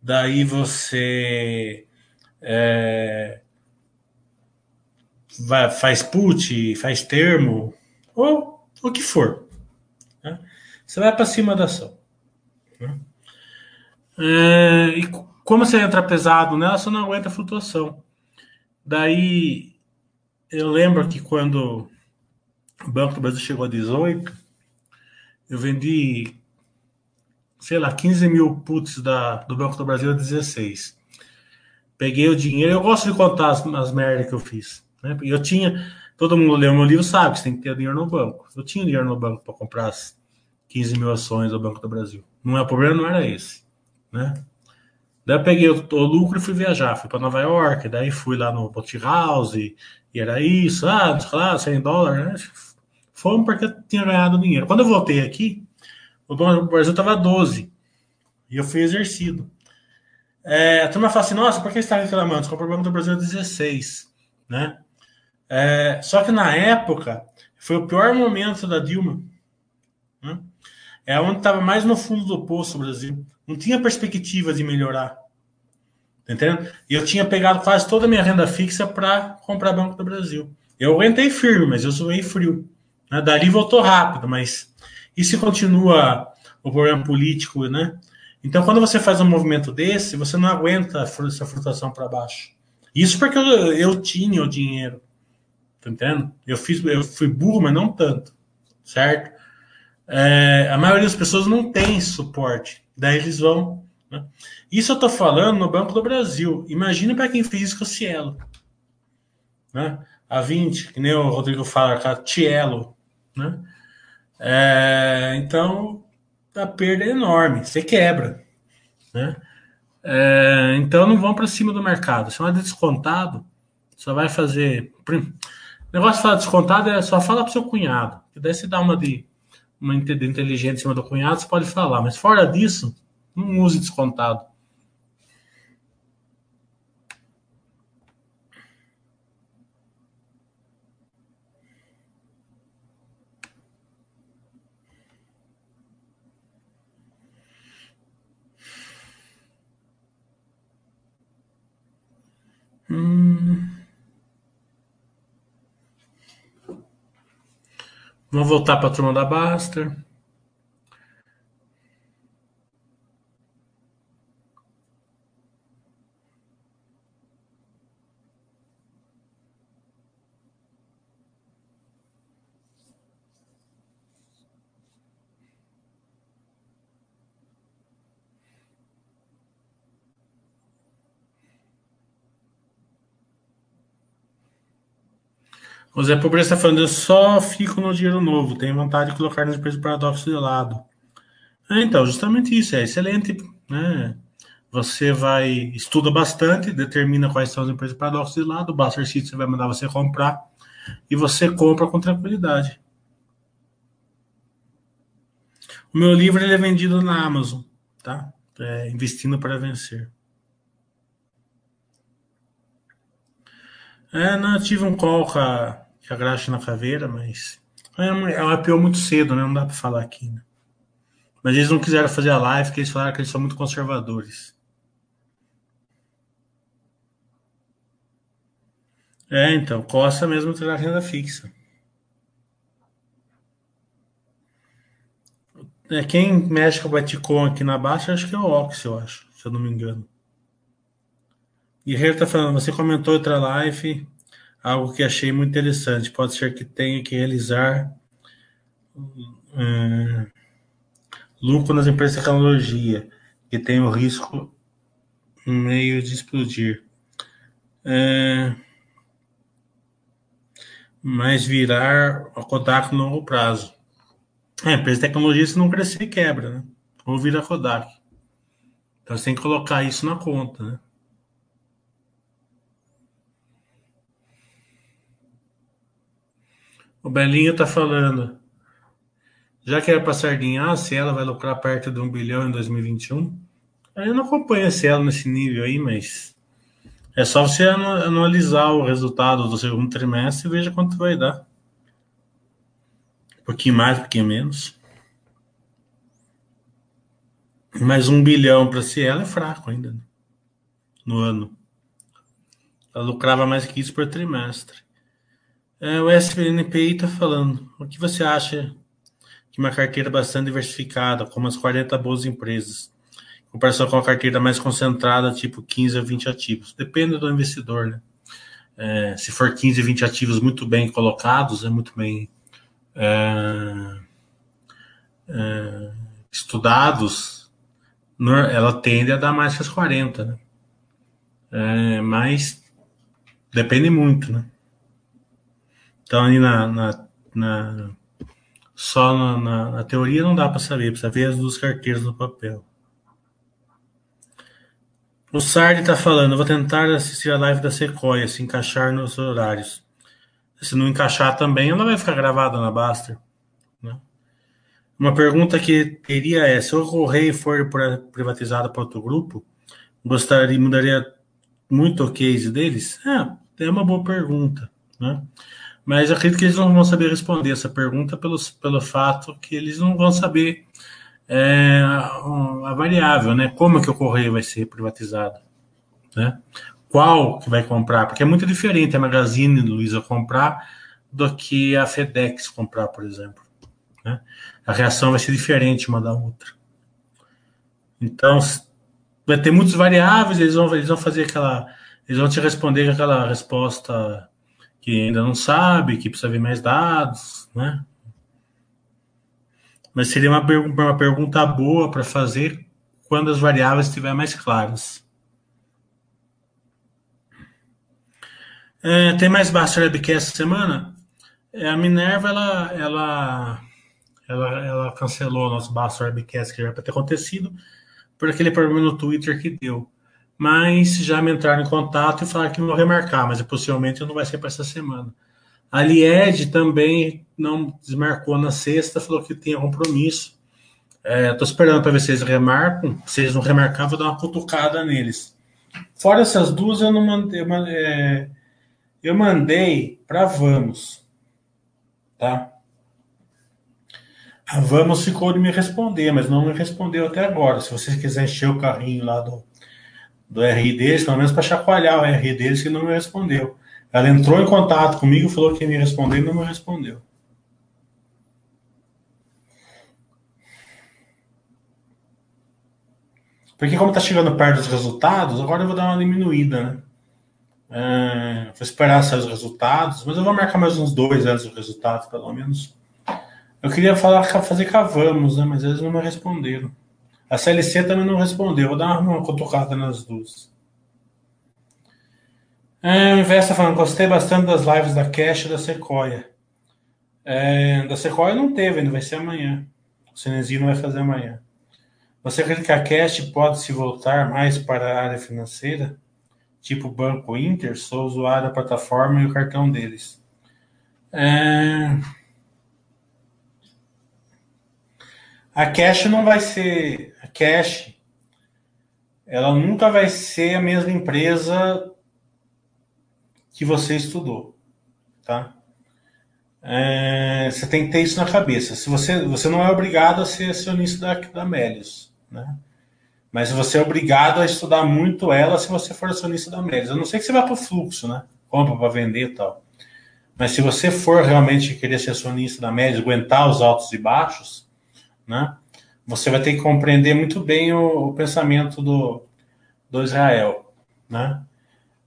Daí você é, vai, faz put, faz termo, ou o que for. Né? Você vai para cima da ação. É, e como você entra pesado nela, você não aguenta a flutuação. Daí eu lembro que quando o Banco do Brasil chegou a 18, eu vendi, sei lá, 15 mil puts da, do Banco do Brasil a 16. Peguei o dinheiro, eu gosto de contar as, as merdas que eu fiz. Né? Eu tinha, todo mundo leu meu livro sabe que você tem que ter dinheiro no banco. Eu tinha dinheiro no banco para comprar as 15 mil ações do Banco do Brasil. Não é o problema, não era esse, né? Daí eu peguei o, o lucro e fui viajar, fui para Nova York, daí fui lá no Boat House e, era isso, ah, lá, 100 dólares, né? Fomos porque eu tinha ganhado dinheiro. Quando eu voltei aqui, o Brasil estava 12 e eu fui exercido. É, a turma fala assim, nossa, por que você está reclamando? Você o Banco do Brasil 16, né? É, só que na época foi o pior momento da Dilma. Né? É onde estava mais no fundo do poço o Brasil. Não tinha perspectiva de melhorar. Tá entendendo? E eu tinha pegado quase toda a minha renda fixa para comprar Banco do Brasil. Eu aguentei firme, mas eu zoei frio. Né? Dali voltou rápido, mas e se continua o problema político, né? Então, quando você faz um movimento desse, você não aguenta essa flutuação para baixo. Isso porque eu, eu tinha o dinheiro. Tá entendendo? Eu, fiz, eu fui burro, mas não tanto. Certo? É, a maioria das pessoas não tem suporte. Daí eles vão. Né? Isso eu estou falando no Banco do Brasil. Imagina para quem fez isso com o Cielo. Né? A 20, que nem o Rodrigo fala, a Cielo. Né? É, então, a perda é enorme. Você quebra. Né? É, então, não vão para cima do mercado. Se não é descontado, só vai fazer. O negócio de falar descontado é só falar para seu cunhado. Que daí você dá uma de uma inteligente em cima do cunhado, você pode falar. Mas fora disso, não use descontado. Hum. Vamos voltar para a turma da Baster. O Zé Pobreza está falando, eu só fico no dinheiro novo, tenho vontade de colocar nas empresas paradoxo de lado. É, então, justamente isso, é excelente. Né? Você vai, estuda bastante, determina quais são as empresas paradoxo de lado, o Buster City vai mandar você comprar, e você compra com tranquilidade. O meu livro ele é vendido na Amazon, tá? É, investindo para vencer. É, não, eu tive um call com a, com a Graxa na Caveira, mas é uma IPO muito cedo, né? Não dá para falar aqui, né? Mas eles não quiseram fazer a live, porque eles falaram que eles são muito conservadores. É, então, Costa mesmo terá renda fixa. É, quem mexe com o Bitcoin aqui na baixa, acho que é o Ox, eu acho, se eu não me engano. Guerreiro está falando, você comentou outra live, algo que achei muito interessante. Pode ser que tenha que realizar hum, lucro nas empresas de tecnologia, que tem o risco meio de explodir. É, mas virar a Kodak no longo prazo. É, empresa de tecnologia, se não crescer, quebra, né? Ou vira Kodak. Então você tem que colocar isso na conta, né? O Belinho está falando. Já que era para sardinhar, se ela vai lucrar perto de um bilhão em 2021, eu não acompanho a Cielo nesse nível aí, mas é só você analisar o resultado do segundo trimestre e veja quanto vai dar. Um pouquinho mais, um pouquinho menos. Mas um bilhão para Cielo é fraco ainda né? no ano. Ela lucrava mais que isso por trimestre. É, o SPNPI está falando. O que você acha que uma carteira bastante diversificada, como as 40 boas empresas, em comparação com uma carteira mais concentrada, tipo 15 a 20 ativos? Depende do investidor, né? É, se for 15 a 20 ativos muito bem colocados, é muito bem é, é, estudados, ela tende a dar mais que as 40, né? É, mas depende muito, né? Então, ali na, na, na só na, na, na, teoria não dá para saber, precisa ver as duas carteiras no papel. O Sardi está falando, vou tentar assistir a live da Sequoia, se encaixar nos horários. Se não encaixar também, ela vai ficar gravada na Baster. Né? Uma pergunta que teria é, se o Correio for privatizado para outro grupo, gostaria, mudaria muito o case deles? É, é uma boa pergunta. Né? Mas acredito que eles não vão saber responder essa pergunta pelo, pelo fato que eles não vão saber é, a variável, né? Como que o correio vai ser privatizado, né? Qual que vai comprar? Porque é muito diferente a Magazine Luiza comprar do que a FedEx comprar, por exemplo. Né? A reação vai ser diferente uma da outra. Então, vai ter muitas variáveis, eles vão, eles vão fazer aquela. Eles vão te responder aquela resposta que ainda não sabe, que precisa ver mais dados, né? Mas seria uma, uma pergunta boa para fazer quando as variáveis estiverem mais claras. É, tem mais Basta Webcast essa semana? É, a Minerva, ela, ela, ela, ela cancelou o nosso Basta Webcast que já para ter acontecido por aquele problema no Twitter que deu mas já me entraram em contato e falaram que vão remarcar, mas possivelmente não vai ser para essa semana. A Lied também não desmarcou na sexta, falou que tinha compromisso. Estou é, esperando para ver se eles remarcam. Se eles não remarcar, vou dar uma cutucada neles. Fora essas duas, eu não mandei. É, eu mandei para Vamos. Tá? A Vamos ficou de me responder, mas não me respondeu até agora. Se vocês quiserem encher o carrinho lá do, do RI deles, pelo menos para chacoalhar o RI deles, que não me respondeu. Ela entrou em contato comigo, falou que ia me responder e não me respondeu. Porque como está chegando perto dos resultados, agora eu vou dar uma diminuída, né? É, vou esperar sair os resultados, mas eu vou marcar mais uns dois antes dos resultados, pelo menos. Eu queria falar, fazer cavamos, né? Mas eles não me responderam. A CLC também não respondeu. Vou dar uma cutucada nas duas. É, o Investa falando, gostei bastante das lives da Cash e da Sequoia. É, da Sequoia não teve, ainda vai ser amanhã. O Cinezinho vai fazer amanhã. Você acredita que a Cash pode se voltar mais para a área financeira? Tipo Banco Inter? Sou usuário da plataforma e o cartão deles. É... A Cash não vai ser. Cash, ela nunca vai ser a mesma empresa que você estudou, tá? É, você tem que ter isso na cabeça. Se você, você não é obrigado a ser acionista da, da Melius, né? Mas você é obrigado a estudar muito ela se você for acionista da Melius. A não sei que você vá para o fluxo, né? Compra para vender e tal. Mas se você for realmente querer ser acionista da Melius, aguentar os altos e baixos, né? Você vai ter que compreender muito bem o, o pensamento do, do Israel, né?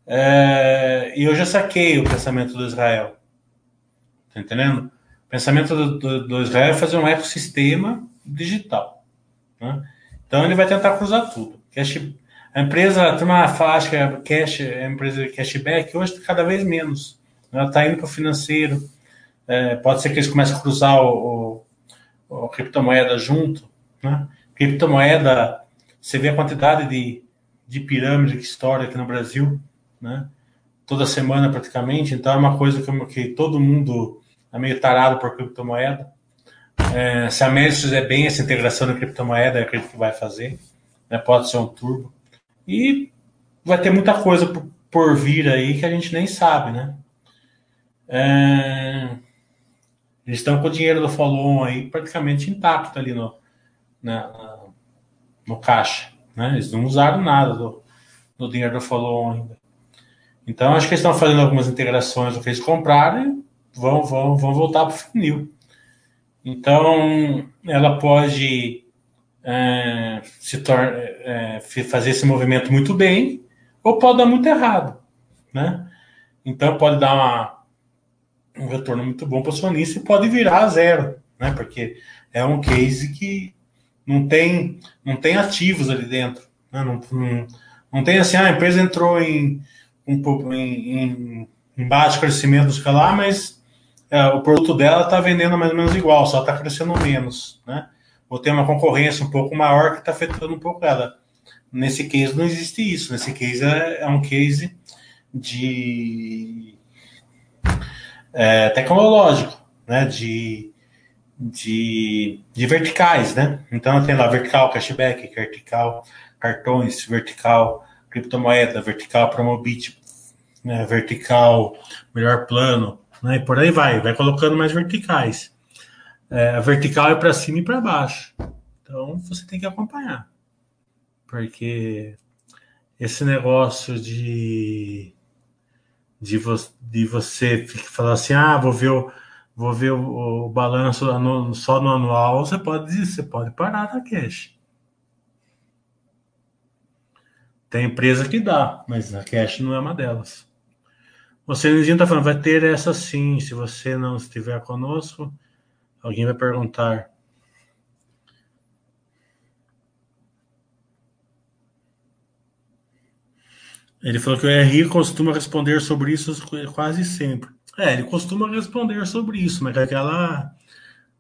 É, e eu já saquei o pensamento do Israel, tá entendendo? O pensamento do, do, do Israel é fazer um ecossistema digital, né? Então ele vai tentar cruzar tudo. Cash, a empresa, a turma acha que a cash, a empresa cashback hoje cada vez menos. Ela está indo para o financeiro. É, pode ser que eles comecem a cruzar o, o, o criptomoeda junto, né? Criptomoeda Você vê a quantidade de, de pirâmide que estoura aqui no Brasil, né? Toda semana praticamente. Então é uma coisa que, que todo mundo é meio tarado por criptomoeda. É, se a Melis fizer bem essa integração da criptomoeda, eu acredito que vai fazer. Né? Pode ser um turbo. E vai ter muita coisa por, por vir aí que a gente nem sabe, né? É, eles estão com o dinheiro do follow aí praticamente intacto ali no, na, no caixa. Né? Eles não usaram nada do, do dinheiro do follow ainda. Então, acho que eles estão fazendo algumas integrações do que eles compraram e vão, vão, vão voltar para o funil. Então, ela pode é, se torna, é, fazer esse movimento muito bem ou pode dar muito errado. Né? Então, pode dar uma, um retorno muito bom para o acionista e pode virar a zero, né? porque é um case que não tem, não tem ativos ali dentro. Né? Não, não, não, tem assim, ah, a empresa entrou em, um, em, em baixo crescimento escalar, mas é, o produto dela está vendendo mais ou menos igual, só está crescendo menos. Né? Ou tem uma concorrência um pouco maior que está afetando um pouco ela. Nesse case não existe isso. Nesse case é, é um case de é, tecnológico, né? de de, de verticais, né? Então tem lá vertical cashback, vertical cartões, vertical criptomoeda, vertical promobit, né? vertical melhor plano, né? E por aí vai, vai colocando mais verticais. É, a vertical é para cima e para baixo. Então você tem que acompanhar. Porque esse negócio de de, vo, de você falar assim, ah, vou ver o vou ver o, o balanço no, só no anual, você pode você pode parar na cash. Tem empresa que dá, mas a cash não é uma delas. O Cenezinho está falando, vai ter essa sim. Se você não estiver conosco, alguém vai perguntar. Ele falou que o RI costuma responder sobre isso quase sempre. É, ele costuma responder sobre isso, mas é aquela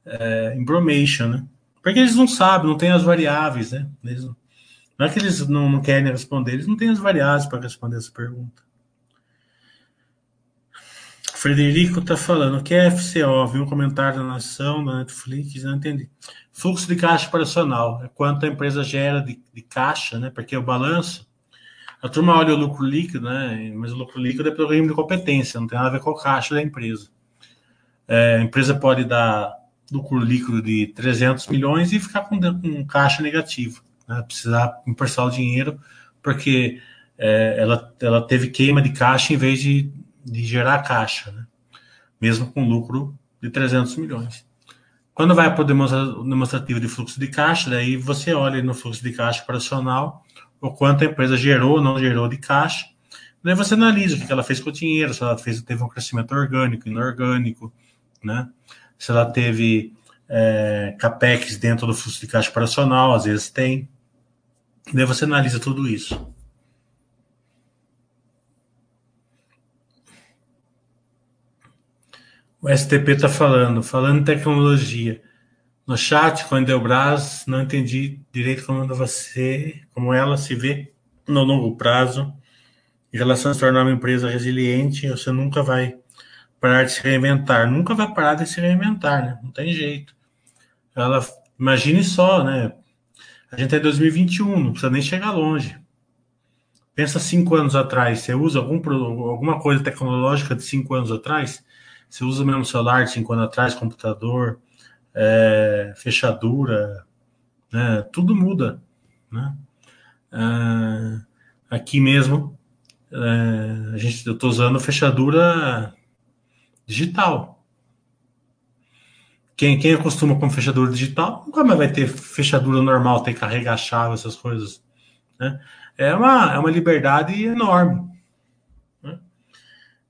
é, information, né? Porque eles não sabem, não tem as variáveis, né? Eles, não é que eles não, não querem responder, eles não têm as variáveis para responder essa pergunta. Frederico está falando, o que é FCO? Vi um comentário da Nação, da Netflix, não entendi. Fluxo de caixa operacional, é quanto a empresa gera de, de caixa, né? Porque o balanço a turma olha o lucro líquido, né? Mas o lucro líquido é pelo de competência, não tem nada a ver com o caixa da empresa. É, a empresa pode dar lucro líquido de 300 milhões e ficar com, um caixa negativo, né? precisar emprestar o dinheiro porque é, ela, ela teve queima de caixa em vez de, de gerar caixa, né? mesmo com lucro de 300 milhões. Quando vai para o demonstrativo de fluxo de caixa, daí você olha no fluxo de caixa operacional o quanto a empresa gerou ou não gerou de caixa. Daí você analisa o que ela fez com o dinheiro, se ela fez, teve um crescimento orgânico, inorgânico, né? Se ela teve é, capex dentro do fluxo de caixa operacional, às vezes tem. Daí você analisa tudo isso. O STP está falando, falando em tecnologia no chat com a Endelbras, não entendi direito como você, como ela se vê no longo prazo em relação a se tornar uma empresa resiliente, você nunca vai parar de se reinventar, nunca vai parar de se reinventar, né? Não tem jeito. Ela, imagine só, né? A gente é 2021, não precisa nem chegar longe. Pensa cinco anos atrás, você usa algum, alguma coisa tecnológica de cinco anos atrás? Você usa mesmo celular de cinco anos atrás, computador, é, fechadura, né, tudo muda. Né? É, aqui mesmo, é, a gente, eu estou usando fechadura digital. Quem, quem acostuma com fechadura digital nunca mais vai ter fechadura normal, ter que carregar chave, essas coisas. Né? É, uma, é uma liberdade enorme. Né?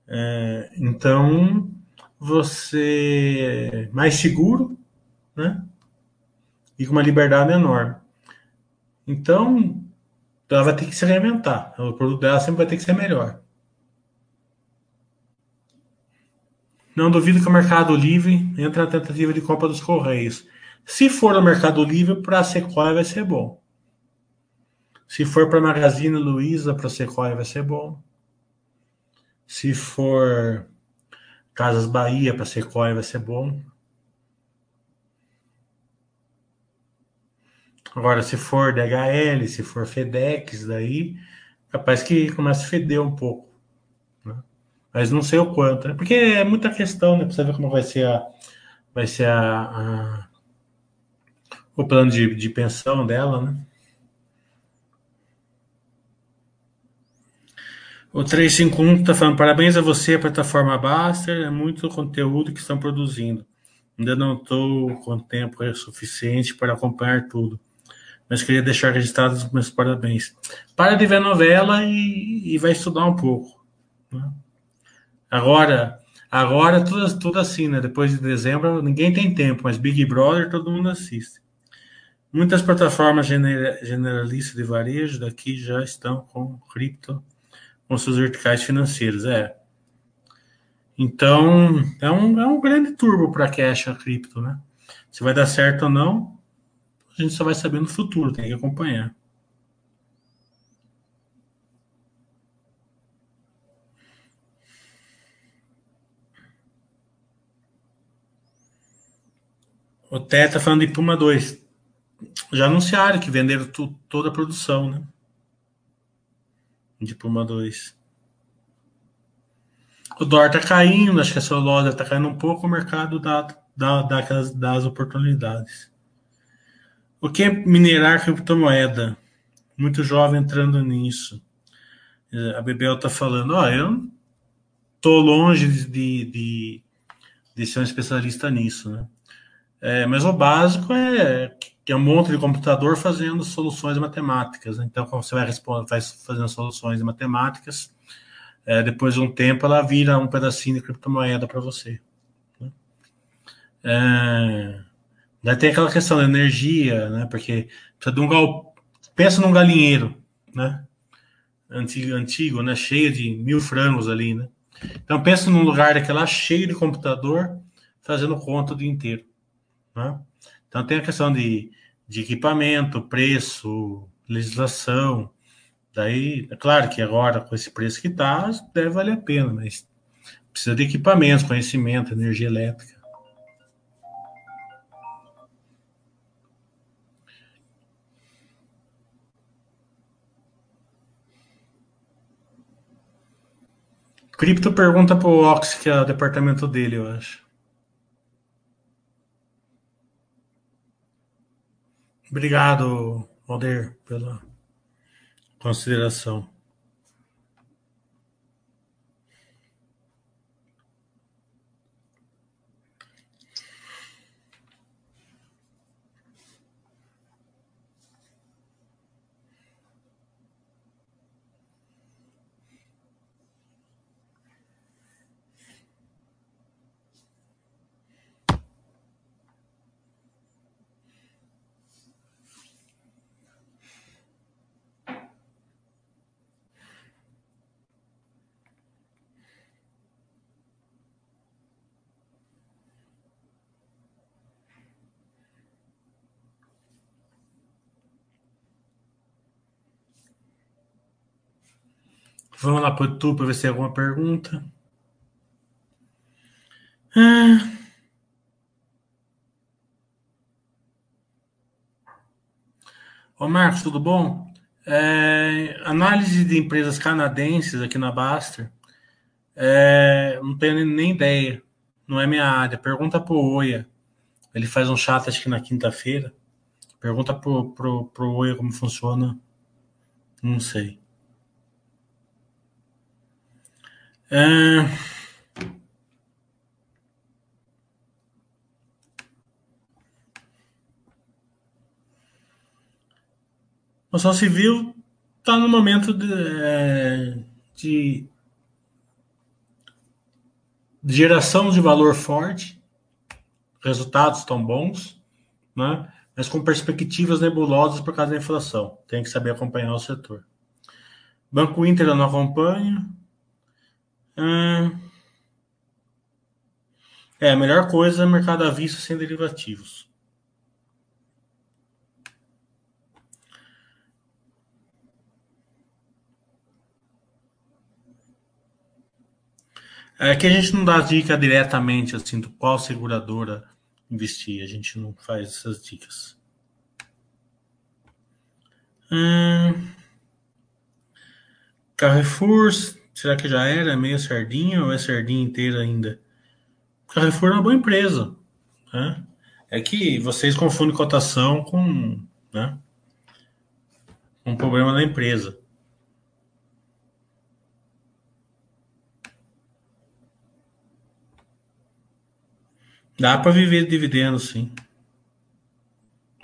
É, então, você é mais seguro, né? E com uma liberdade enorme. Então, ela vai ter que se reinventar. O produto dela sempre vai ter que ser melhor. Não duvido que o Mercado Livre entre na tentativa de compra dos Correios. Se for no Mercado Livre, para a Sequoia vai ser bom. Se for para Magazine Luiza, para Sequoia vai ser bom. Se for Casas Bahia para Sequoia vai ser bom. Agora, se for DHL, se for FedEx, daí capaz que começa a feder um pouco. Né? Mas não sei o quanto, né? Porque é muita questão, né? Precisa ver como vai ser a, vai ser a, a o plano de, de pensão dela, né? O 351 está falando, parabéns a você, a plataforma Baster, é muito conteúdo que estão produzindo. Ainda não estou com tempo suficiente para acompanhar tudo mas queria deixar registrados os meus parabéns. Para de ver novela e, e vai estudar um pouco. Né? Agora, agora tudo, tudo assim, né? Depois de dezembro, ninguém tem tempo, mas Big Brother todo mundo assiste. Muitas plataformas generalistas de varejo daqui já estão com cripto com seus verticais financeiros. É. Então, é um, é um grande turbo para cash a cripto, né? Se vai dar certo ou não, a gente só vai saber no futuro, tem que acompanhar. O Teta tá falando de Puma 2. Já anunciaram que venderam tu, toda a produção, né? De Puma 2. O dólar tá caindo, acho que a celulose tá caindo um pouco, o mercado dá, dá, dá, aquelas, dá as oportunidades. O que é minerar criptomoeda? Muito jovem entrando nisso. É, a Bebel está falando, ó, oh, eu tô longe de, de, de, ser um especialista nisso, né? É, mas o básico é que é um monte de computador fazendo soluções matemáticas. Né? Então, quando você vai, responder, vai fazendo soluções matemáticas, é, depois de um tempo ela vira um pedacinho de criptomoeda para você. Né? É, Daí tem aquela questão da energia, né? Porque precisa de um gal... pensa num galinheiro, né? Antigo, antigo, né? Cheio de mil frangos ali, né? Então pensa num lugar daquela cheio de computador fazendo conta o dia inteiro, né? Então tem a questão de, de equipamento, preço, legislação. Daí, é claro que agora com esse preço que está, deve valer a pena, mas precisa de equipamentos, conhecimento, energia elétrica. Cripto pergunta pro Ox, que é o departamento dele, eu acho. Obrigado, Alder, pela consideração. Vamos lá para o YouTube para ver se tem alguma pergunta. Ah. Ô Marcos, tudo bom? É, análise de empresas canadenses aqui na Baster. É, não tenho nem ideia. Não é minha área. Pergunta pro Oia. Ele faz um chat acho que na quinta-feira. Pergunta pro, pro, pro Oia como funciona. Não sei. É... A construção civil está no momento de, é, de, de, geração de valor forte, resultados estão bons, né? mas com perspectivas nebulosas por causa da inflação. Tem que saber acompanhar o setor. Banco Inter eu não acompanho. Hum. É, a melhor coisa é mercado à vista sem derivativos. É que a gente não dá dica diretamente assim do qual seguradora investir. A gente não faz essas dicas. Hum. Carrefour, será que já era meio sardinha ou é sardinha inteira ainda? Carrefour é uma boa empresa. Né? É que vocês confundem cotação com né, um problema da empresa. Dá para viver de dividendos, sim.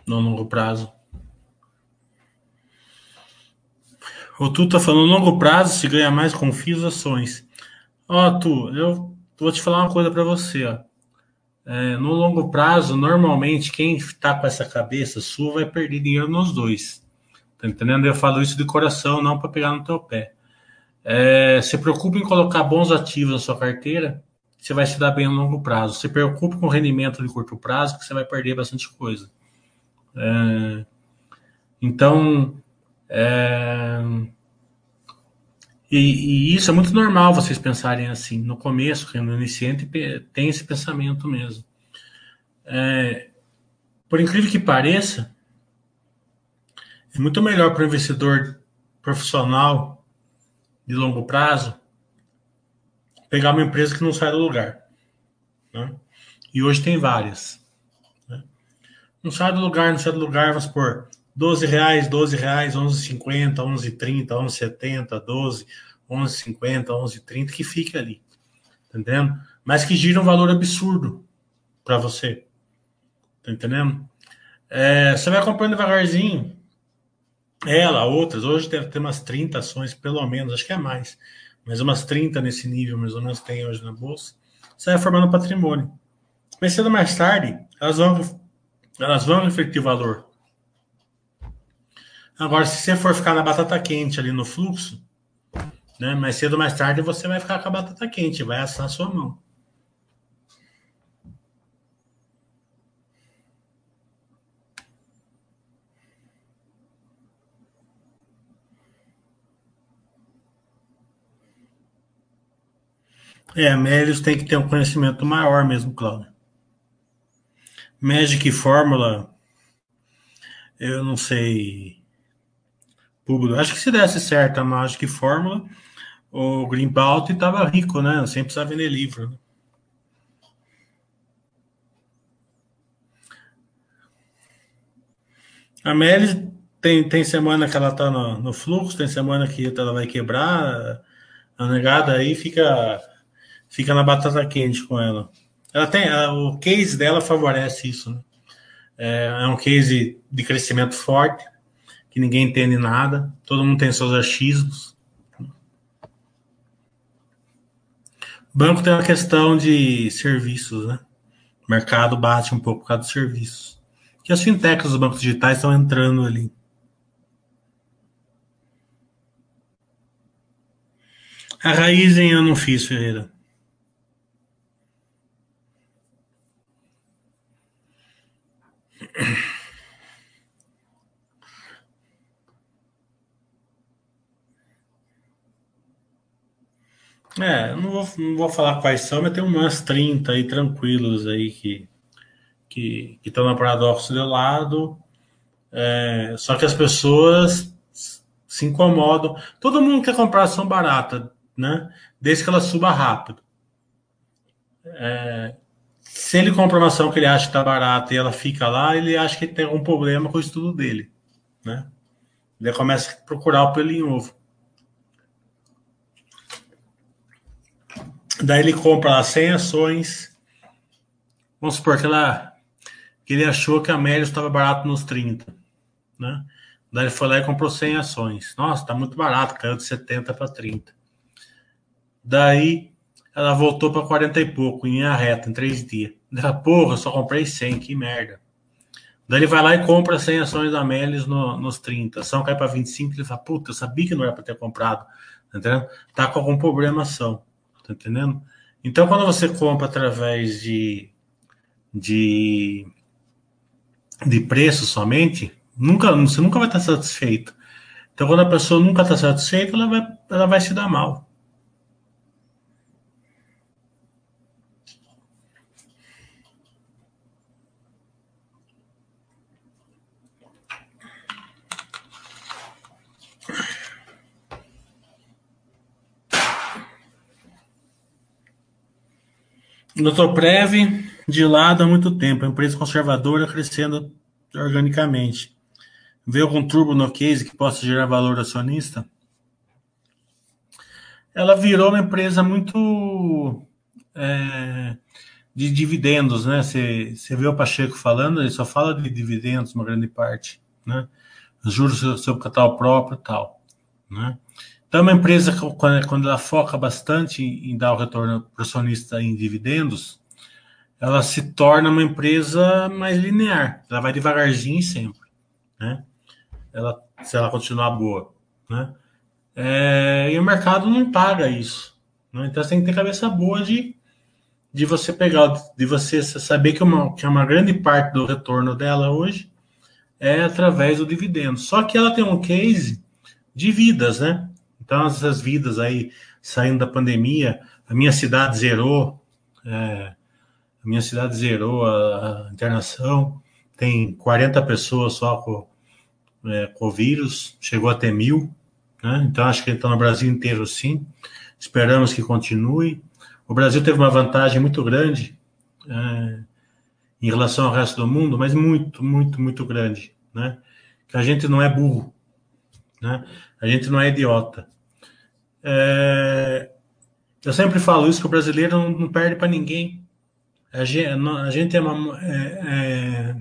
No longo prazo. O Tu tá falando longo prazo, se ganha mais com FIIs ações. Ó, Tu, eu vou te falar uma coisa para você, ó. É, no longo prazo, normalmente, quem está com essa cabeça sua vai perder dinheiro nos dois. Tá entendendo? Eu falo isso de coração, não para pegar no teu pé. É, se preocupe em colocar bons ativos na sua carteira você vai se dar bem no longo prazo. Se preocupe com o rendimento de curto prazo, que você vai perder bastante coisa. É, então, é, e, e, isso é muito normal vocês pensarem assim. No começo, no iniciante, tem esse pensamento mesmo. É, por incrível que pareça, é muito melhor para o investidor profissional de longo prazo pegar uma empresa que não sai do lugar. Né? E hoje tem várias. Né? Não sai do lugar, não sai do lugar, vamos por 12 reais, 12 reais, 11,50, 11,30, 11,70, 12, 11,50, 11,30, que fica ali. Tá entendendo? Mas que gira um valor absurdo para você. Tá entendendo? É, você vai comprando devagarzinho. Ela, outras, hoje deve ter umas 30 ações, pelo menos, acho que é mais mas umas 30 nesse nível, mais ou menos, tem hoje na bolsa, você vai formando patrimônio. Mas cedo mais tarde, elas vão, elas vão refletir o valor. Agora, se você for ficar na batata quente ali no fluxo, né, mais cedo ou mais tarde você vai ficar com a batata quente, vai assar a sua mão. É, Melios tem que ter um conhecimento maior mesmo, Cláudio. Magic Fórmula, eu não sei. Público. Acho que se desse certo a Magic Fórmula, o Greenbelt estava rico, né? Sem precisar vender livro. Né? A Melis tem, tem semana que ela está no, no, fluxo, tem semana que ela vai quebrar. A negada aí fica fica na batata quente com ela. Ela tem o case dela favorece isso. Né? É, é, um case de crescimento forte que ninguém entende nada. Todo mundo tem seus achismos. banco tem uma questão de serviços, né? O mercado bate um pouco por causa dos serviços. Que as fintechs dos bancos digitais estão entrando ali. A Raizen eu não fiz, Ferreira. É, não vou, não vou falar quais são, mas tem umas 30 aí tranquilos aí que que estão no paradoxo de lado. É, só que as pessoas se incomodam. Todo mundo quer comprar ação barata, né? Desde que ela suba rápido. É, se ele compra uma ação que ele acha que está barata e ela fica lá, ele acha que tem algum problema com o estudo dele, né? Ele começa a procurar o pelinho ovo. Daí ele compra lá 100 ações. Vamos supor que, ela, que ele achou que a média estava barato nos 30, né? Daí ele foi lá e comprou 100 ações. Nossa, tá muito barato, caiu de 70 para 30. Daí ela voltou para 40 e pouco, em linha reta, em três dias. Ela, porra, só comprei 100, que merda. Daí ele vai lá e compra 100 ações da Melis no, nos 30. A ação cai para 25, ele fala, puta, eu sabia que não era para ter comprado. Tá entendendo? Tá com algum problema ação. Tá entendendo? Então, quando você compra através de, de, de preço somente, nunca, você nunca vai estar satisfeito. Então, quando a pessoa nunca está satisfeita, ela vai, ela vai se dar mal. Doutor Preve, de lado há muito tempo, empresa conservadora crescendo organicamente. Vê algum turbo no case que possa gerar valor acionista? Ela virou uma empresa muito é, de dividendos, né? Você vê o Pacheco falando, ele só fala de dividendos, uma grande parte, né? Juros sobre capital próprio e tal, né? Então, uma empresa, quando ela foca bastante em dar o retorno para o acionista em dividendos, ela se torna uma empresa mais linear. Ela vai devagarzinho sempre, né? Ela, se ela continuar boa, né? É, e o mercado não paga isso. Né? Então, você tem que ter cabeça boa de, de você pegar, de você saber que uma, que uma grande parte do retorno dela hoje é através do dividendo. Só que ela tem um case de vidas, né? Então, essas vidas aí, saindo da pandemia, a minha cidade zerou, é, a minha cidade zerou a, a, internação, tem 40 pessoas só com, é, com o vírus, chegou até mil, né? então acho que está no Brasil inteiro sim, esperamos que continue. O Brasil teve uma vantagem muito grande é, em relação ao resto do mundo, mas muito, muito, muito grande, né? Que a gente não é burro, né? A gente não é idiota. É, eu sempre falo isso que o brasileiro não, não perde para ninguém. A gente, a gente é uma, é,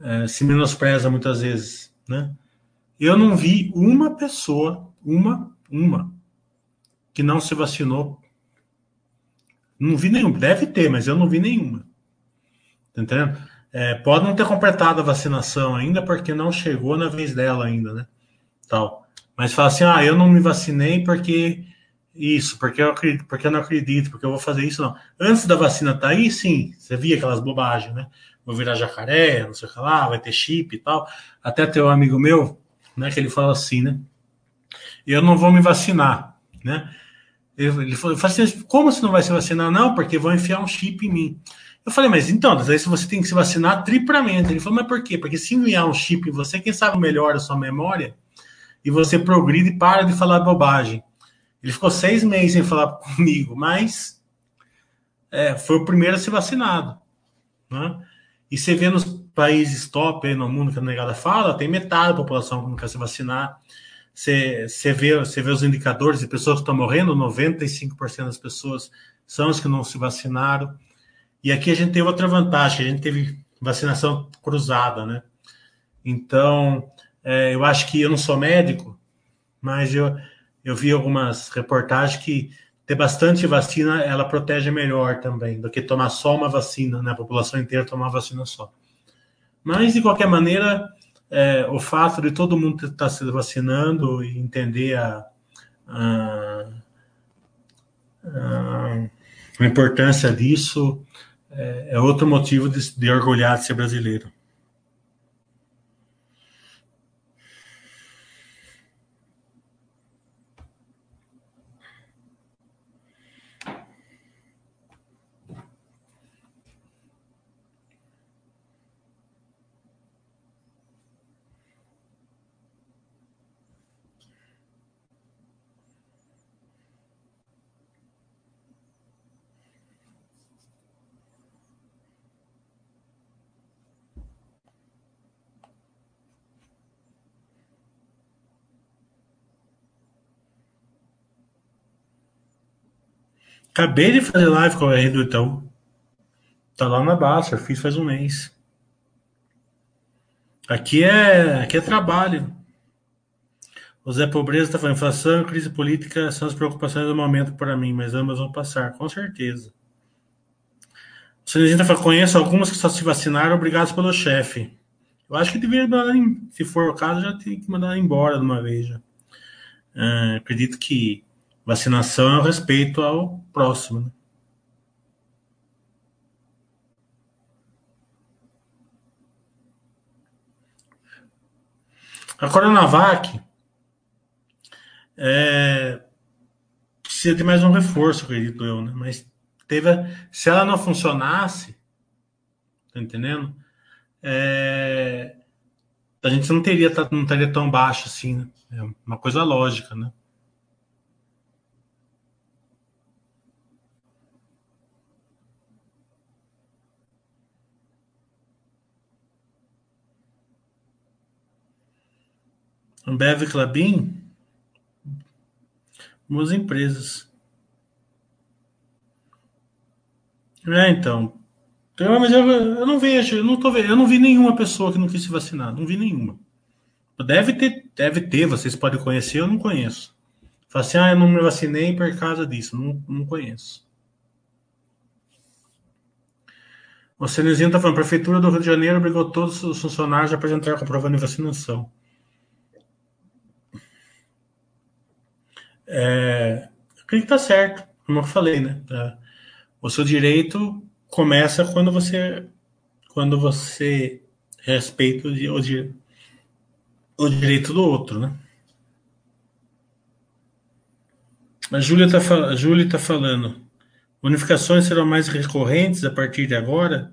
é, é, se menospreza muitas vezes, né? Eu não vi uma pessoa, uma, uma, que não se vacinou. Não vi nenhuma. Deve ter, mas eu não vi nenhuma. Tá entendendo? É, pode não ter completado a vacinação ainda, porque não chegou na vez dela ainda, né? Tal. Mas fala assim, ah, eu não me vacinei porque isso, porque eu, acredito, porque eu não acredito, porque eu vou fazer isso, não. Antes da vacina tá aí, sim, você via aquelas bobagens, né? Vou virar jacaré, não sei o que lá, vai ter chip e tal. Até tem um amigo meu, né, que ele fala assim, né? Eu não vou me vacinar, né? Ele falou, assim, como você não vai se vacinar? Não, porque vão enfiar um chip em mim. Eu falei, mas então, aí você tem que se vacinar triplamente. Ele falou, mas por quê? Porque se enviar um chip em você, quem sabe melhora a sua memória e você progride e para de falar bobagem. Ele ficou seis meses sem falar comigo, mas é, foi o primeiro a ser vacinado. Né? E você vê nos países top aí no mundo que a negada fala, tem metade da população que não quer se vacinar. Você, você, vê, você vê os indicadores de pessoas que estão morrendo, 95% das pessoas são as que não se vacinaram. E aqui a gente teve outra vantagem, a gente teve vacinação cruzada, né? Então, é, eu acho que eu não sou médico, mas eu, eu vi algumas reportagens que ter bastante vacina ela protege melhor também do que tomar só uma vacina, né? A população inteira tomar uma vacina só. Mas, de qualquer maneira, é, o fato de todo mundo estar se vacinando e entender a, a, a, a importância disso é, é, outro motivo de, de orgulhar de ser brasileiro. Acabei de fazer live com o R do Itaú. Tá lá na Basta, fiz faz um mês. Aqui é, aqui é trabalho. O Zé Pobreza está falando, inflação e crise política são as preocupações do momento para mim, mas ambas vão passar, com certeza. O Cenezinho está falando, conheço algumas que só se vacinaram, obrigados pelo chefe. Eu acho que deveria se for o caso, já tem que mandar embora de uma vez. Uh, acredito que Vacinação é o respeito ao próximo. Né? A Coronavac é, precisa de mais um reforço, acredito eu, né? Mas teve, se ela não funcionasse, tá entendendo? É, a gente não teria não estaria tão baixo assim, né? É uma coisa lógica, né? Ambev Clabin, boas empresas. É, então. Eu, mas eu, eu não vejo, eu não tô vendo, eu não vi nenhuma pessoa que não quis se vacinar, não vi nenhuma. Deve ter, deve ter, vocês podem conhecer, eu não conheço. Fala assim, ah, eu não me vacinei por causa disso, não, não conheço. O Cenezinho está falando, a Prefeitura do Rio de Janeiro obrigou todos os funcionários a apresentar comprovando de vacinação. É, acredito que está certo, como eu falei, né? É, o seu direito começa quando você quando você respeita o, o, o direito do outro, né? A Júlia está tá falando. Bonificações serão mais recorrentes a partir de agora?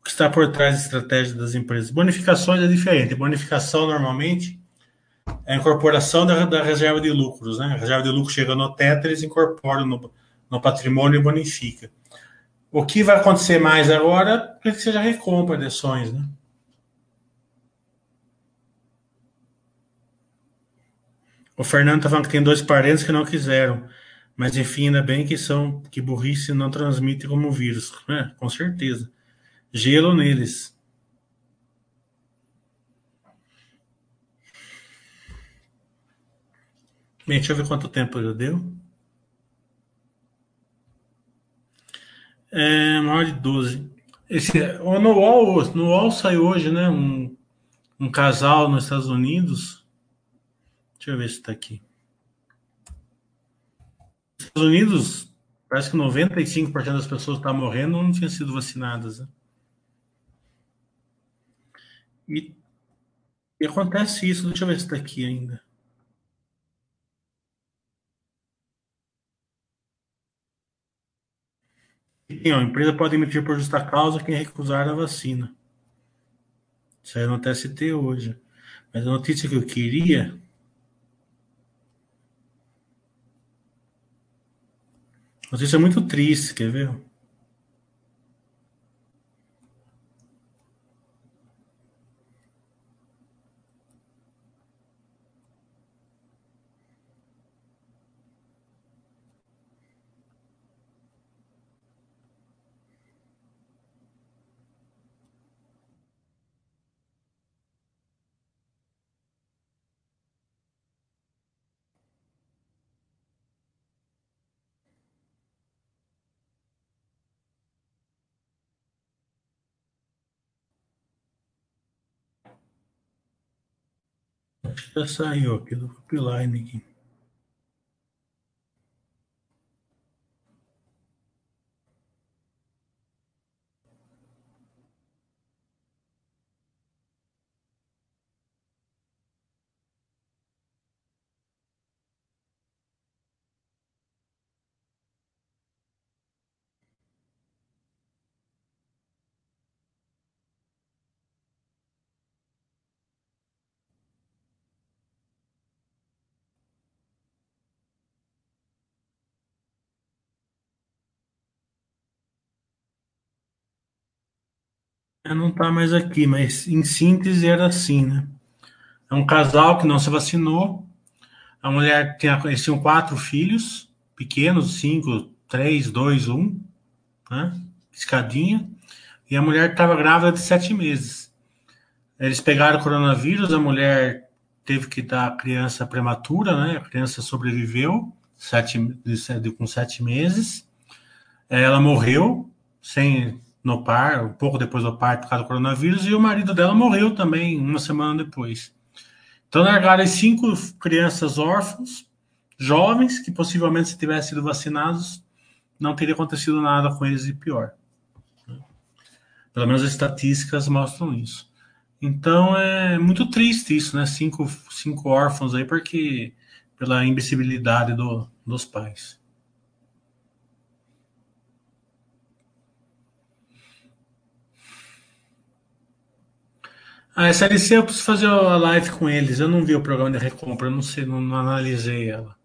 O que está por trás da estratégia das empresas? Bonificações é diferente. Bonificação, normalmente, a incorporação da, da reserva de lucros. Né? A reserva de lucros chega no teto, eles incorporam no, no patrimônio e bonifica. O que vai acontecer mais agora é que seja recompra de ações. Né? O Fernando está falando que tem dois parentes que não quiseram. Mas enfim, ainda bem que são que burrice não transmite como vírus. É, com certeza. Gelo neles. Bem, deixa eu ver quanto tempo já deu. É, maior de 12. Esse, no UOL, no UOL saiu hoje, né? Um, um casal nos Estados Unidos. Deixa eu ver se está aqui. Estados Unidos, parece que 95% das pessoas que estavam morrendo não tinham sido vacinadas. Né? E, e, acontece isso, deixa eu ver se está aqui ainda. Sim, a empresa pode emitir por justa causa quem recusar a vacina. É no TST hoje. Mas a notícia que eu queria Notícia muito triste, quer ver? Já saiu aqui do pipeline Não está mais aqui, mas em síntese era assim, né? É um casal que não se vacinou. A mulher tinha, eles quatro filhos, pequenos, cinco, três, dois, um, né? Escadinha. E a mulher estava grávida de sete meses. Eles pegaram o coronavírus, a mulher teve que dar a criança prematura, né? A criança sobreviveu sete, com sete meses. Ela morreu sem no par, um pouco depois do parto por causa do coronavírus, e o marido dela morreu também uma semana depois. Então largaram cinco crianças órfãos, jovens, que possivelmente se tivessem sido vacinados, não teria acontecido nada com eles de pior. Pelo menos as estatísticas mostram isso. Então é muito triste isso, né? Cinco, cinco órfãos aí, porque pela imbecilidade do, dos pais. A SLC eu preciso fazer a live com eles. Eu não vi o programa de recompra, eu não sei, não, não analisei ela.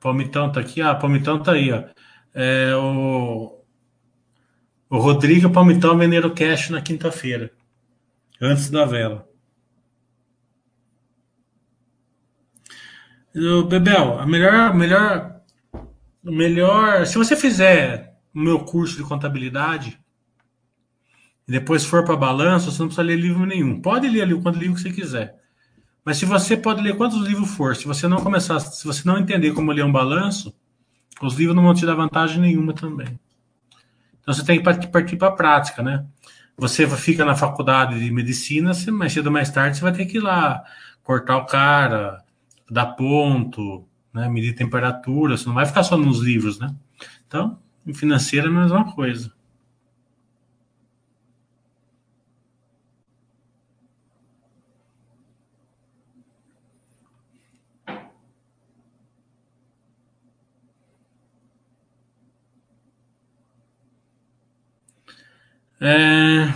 Palmitão tá aqui, ah, Palmitão tá aí, ó. É, o, o Rodrigo e o Palmitão venderam cash na quinta-feira, antes da vela. O Bebel, a melhor, melhor, melhor. Se você fizer o meu curso de contabilidade, e depois for para balanço, você não precisa ler livro nenhum. Pode ler ali quanto livro que você quiser. Mas se você pode ler quantos livros for, se você não começar, se você não entender como ler um balanço, os livros não vão te dar vantagem nenhuma também. Então você tem que partir para a prática, né? Você fica na faculdade de medicina, mais cedo ou mais tarde você vai ter que ir lá cortar o cara, dar ponto, né? medir temperatura, você não vai ficar só nos livros, né? Então, financeira é a mesma coisa. É...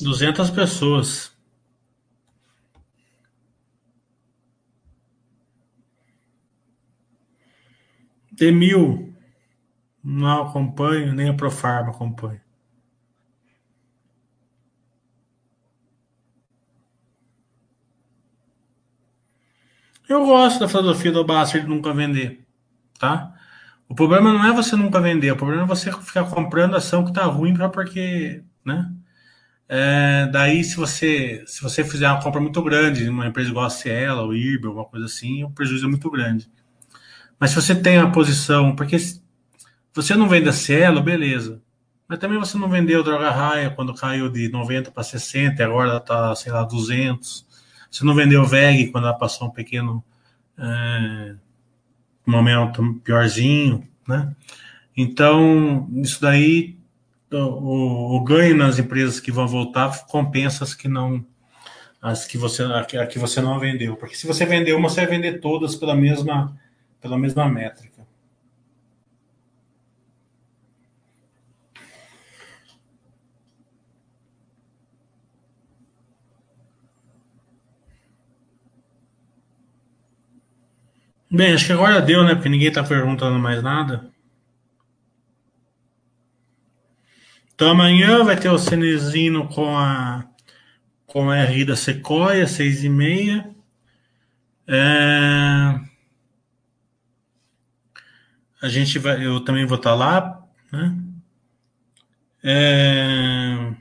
Duzentas pessoas. De mil. Não acompanho, nem a Profarma acompanho. Eu gosto da filosofia do Basser de nunca vender, tá? O problema não é você nunca vender, o problema é você ficar comprando ação que tá ruim para porque, né? É, daí, se você se você fizer uma compra muito grande, uma empresa igual a Cielo, ou IRB, alguma coisa assim, o prejuízo é muito grande. Mas se você tem a posição, porque você não vende a Cielo, beleza. Mas também você não vendeu o Droga Raia quando caiu de 90 para 60, agora está, sei lá, 200. Você não vendeu VEG quando ela passou um pequeno é, momento piorzinho, né? Então, isso daí, o, o, ganho nas empresas que vão voltar compensa as que não as que você a que você não vendeu, porque se você vendeu uma, você vai vender todas pela mesma pela mesma métrica. Bem, acho que agora deu, né? Porque ninguém tá perguntando mais nada. Então amanhã vai ter o Cenezino com a com a RI da Sequoia, seis e meia. É... A gente vai, eu também vou estar tá lá, né? É...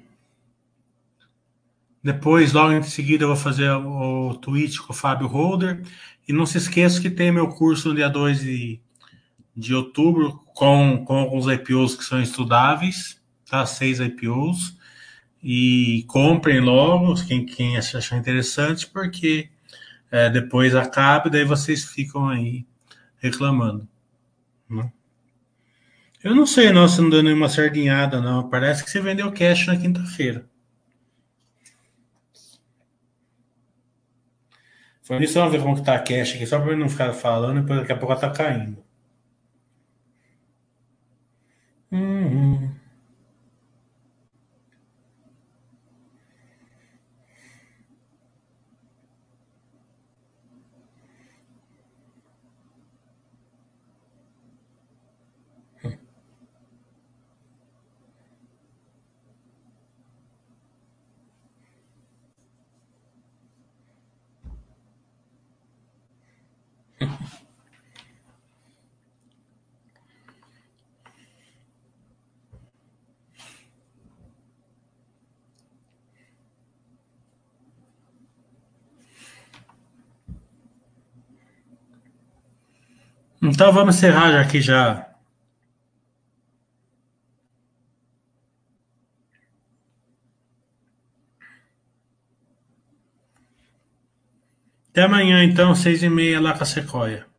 Depois, logo em seguida, eu vou fazer o, o tweet com o Fábio Holder. E não se esqueça que tem meu curso no dia 2 de, de outubro com, com alguns IPOs que são estudáveis, tá? Seis IPOs. E comprem logo, quem, quem achar interessante, porque é, depois acaba e daí vocês ficam aí reclamando. Né? Eu não sei, não, se não deu nenhuma sardinhada, não. Parece que você vendeu cash na quinta-feira. Isso, vamos ver como que tá a cash aqui, só para não ficar falando, e daqui a pouco ela tá caindo. Uhum. Então vamos encerrar já aqui já. Até amanhã, então, seis e meia lá com a Sequoia.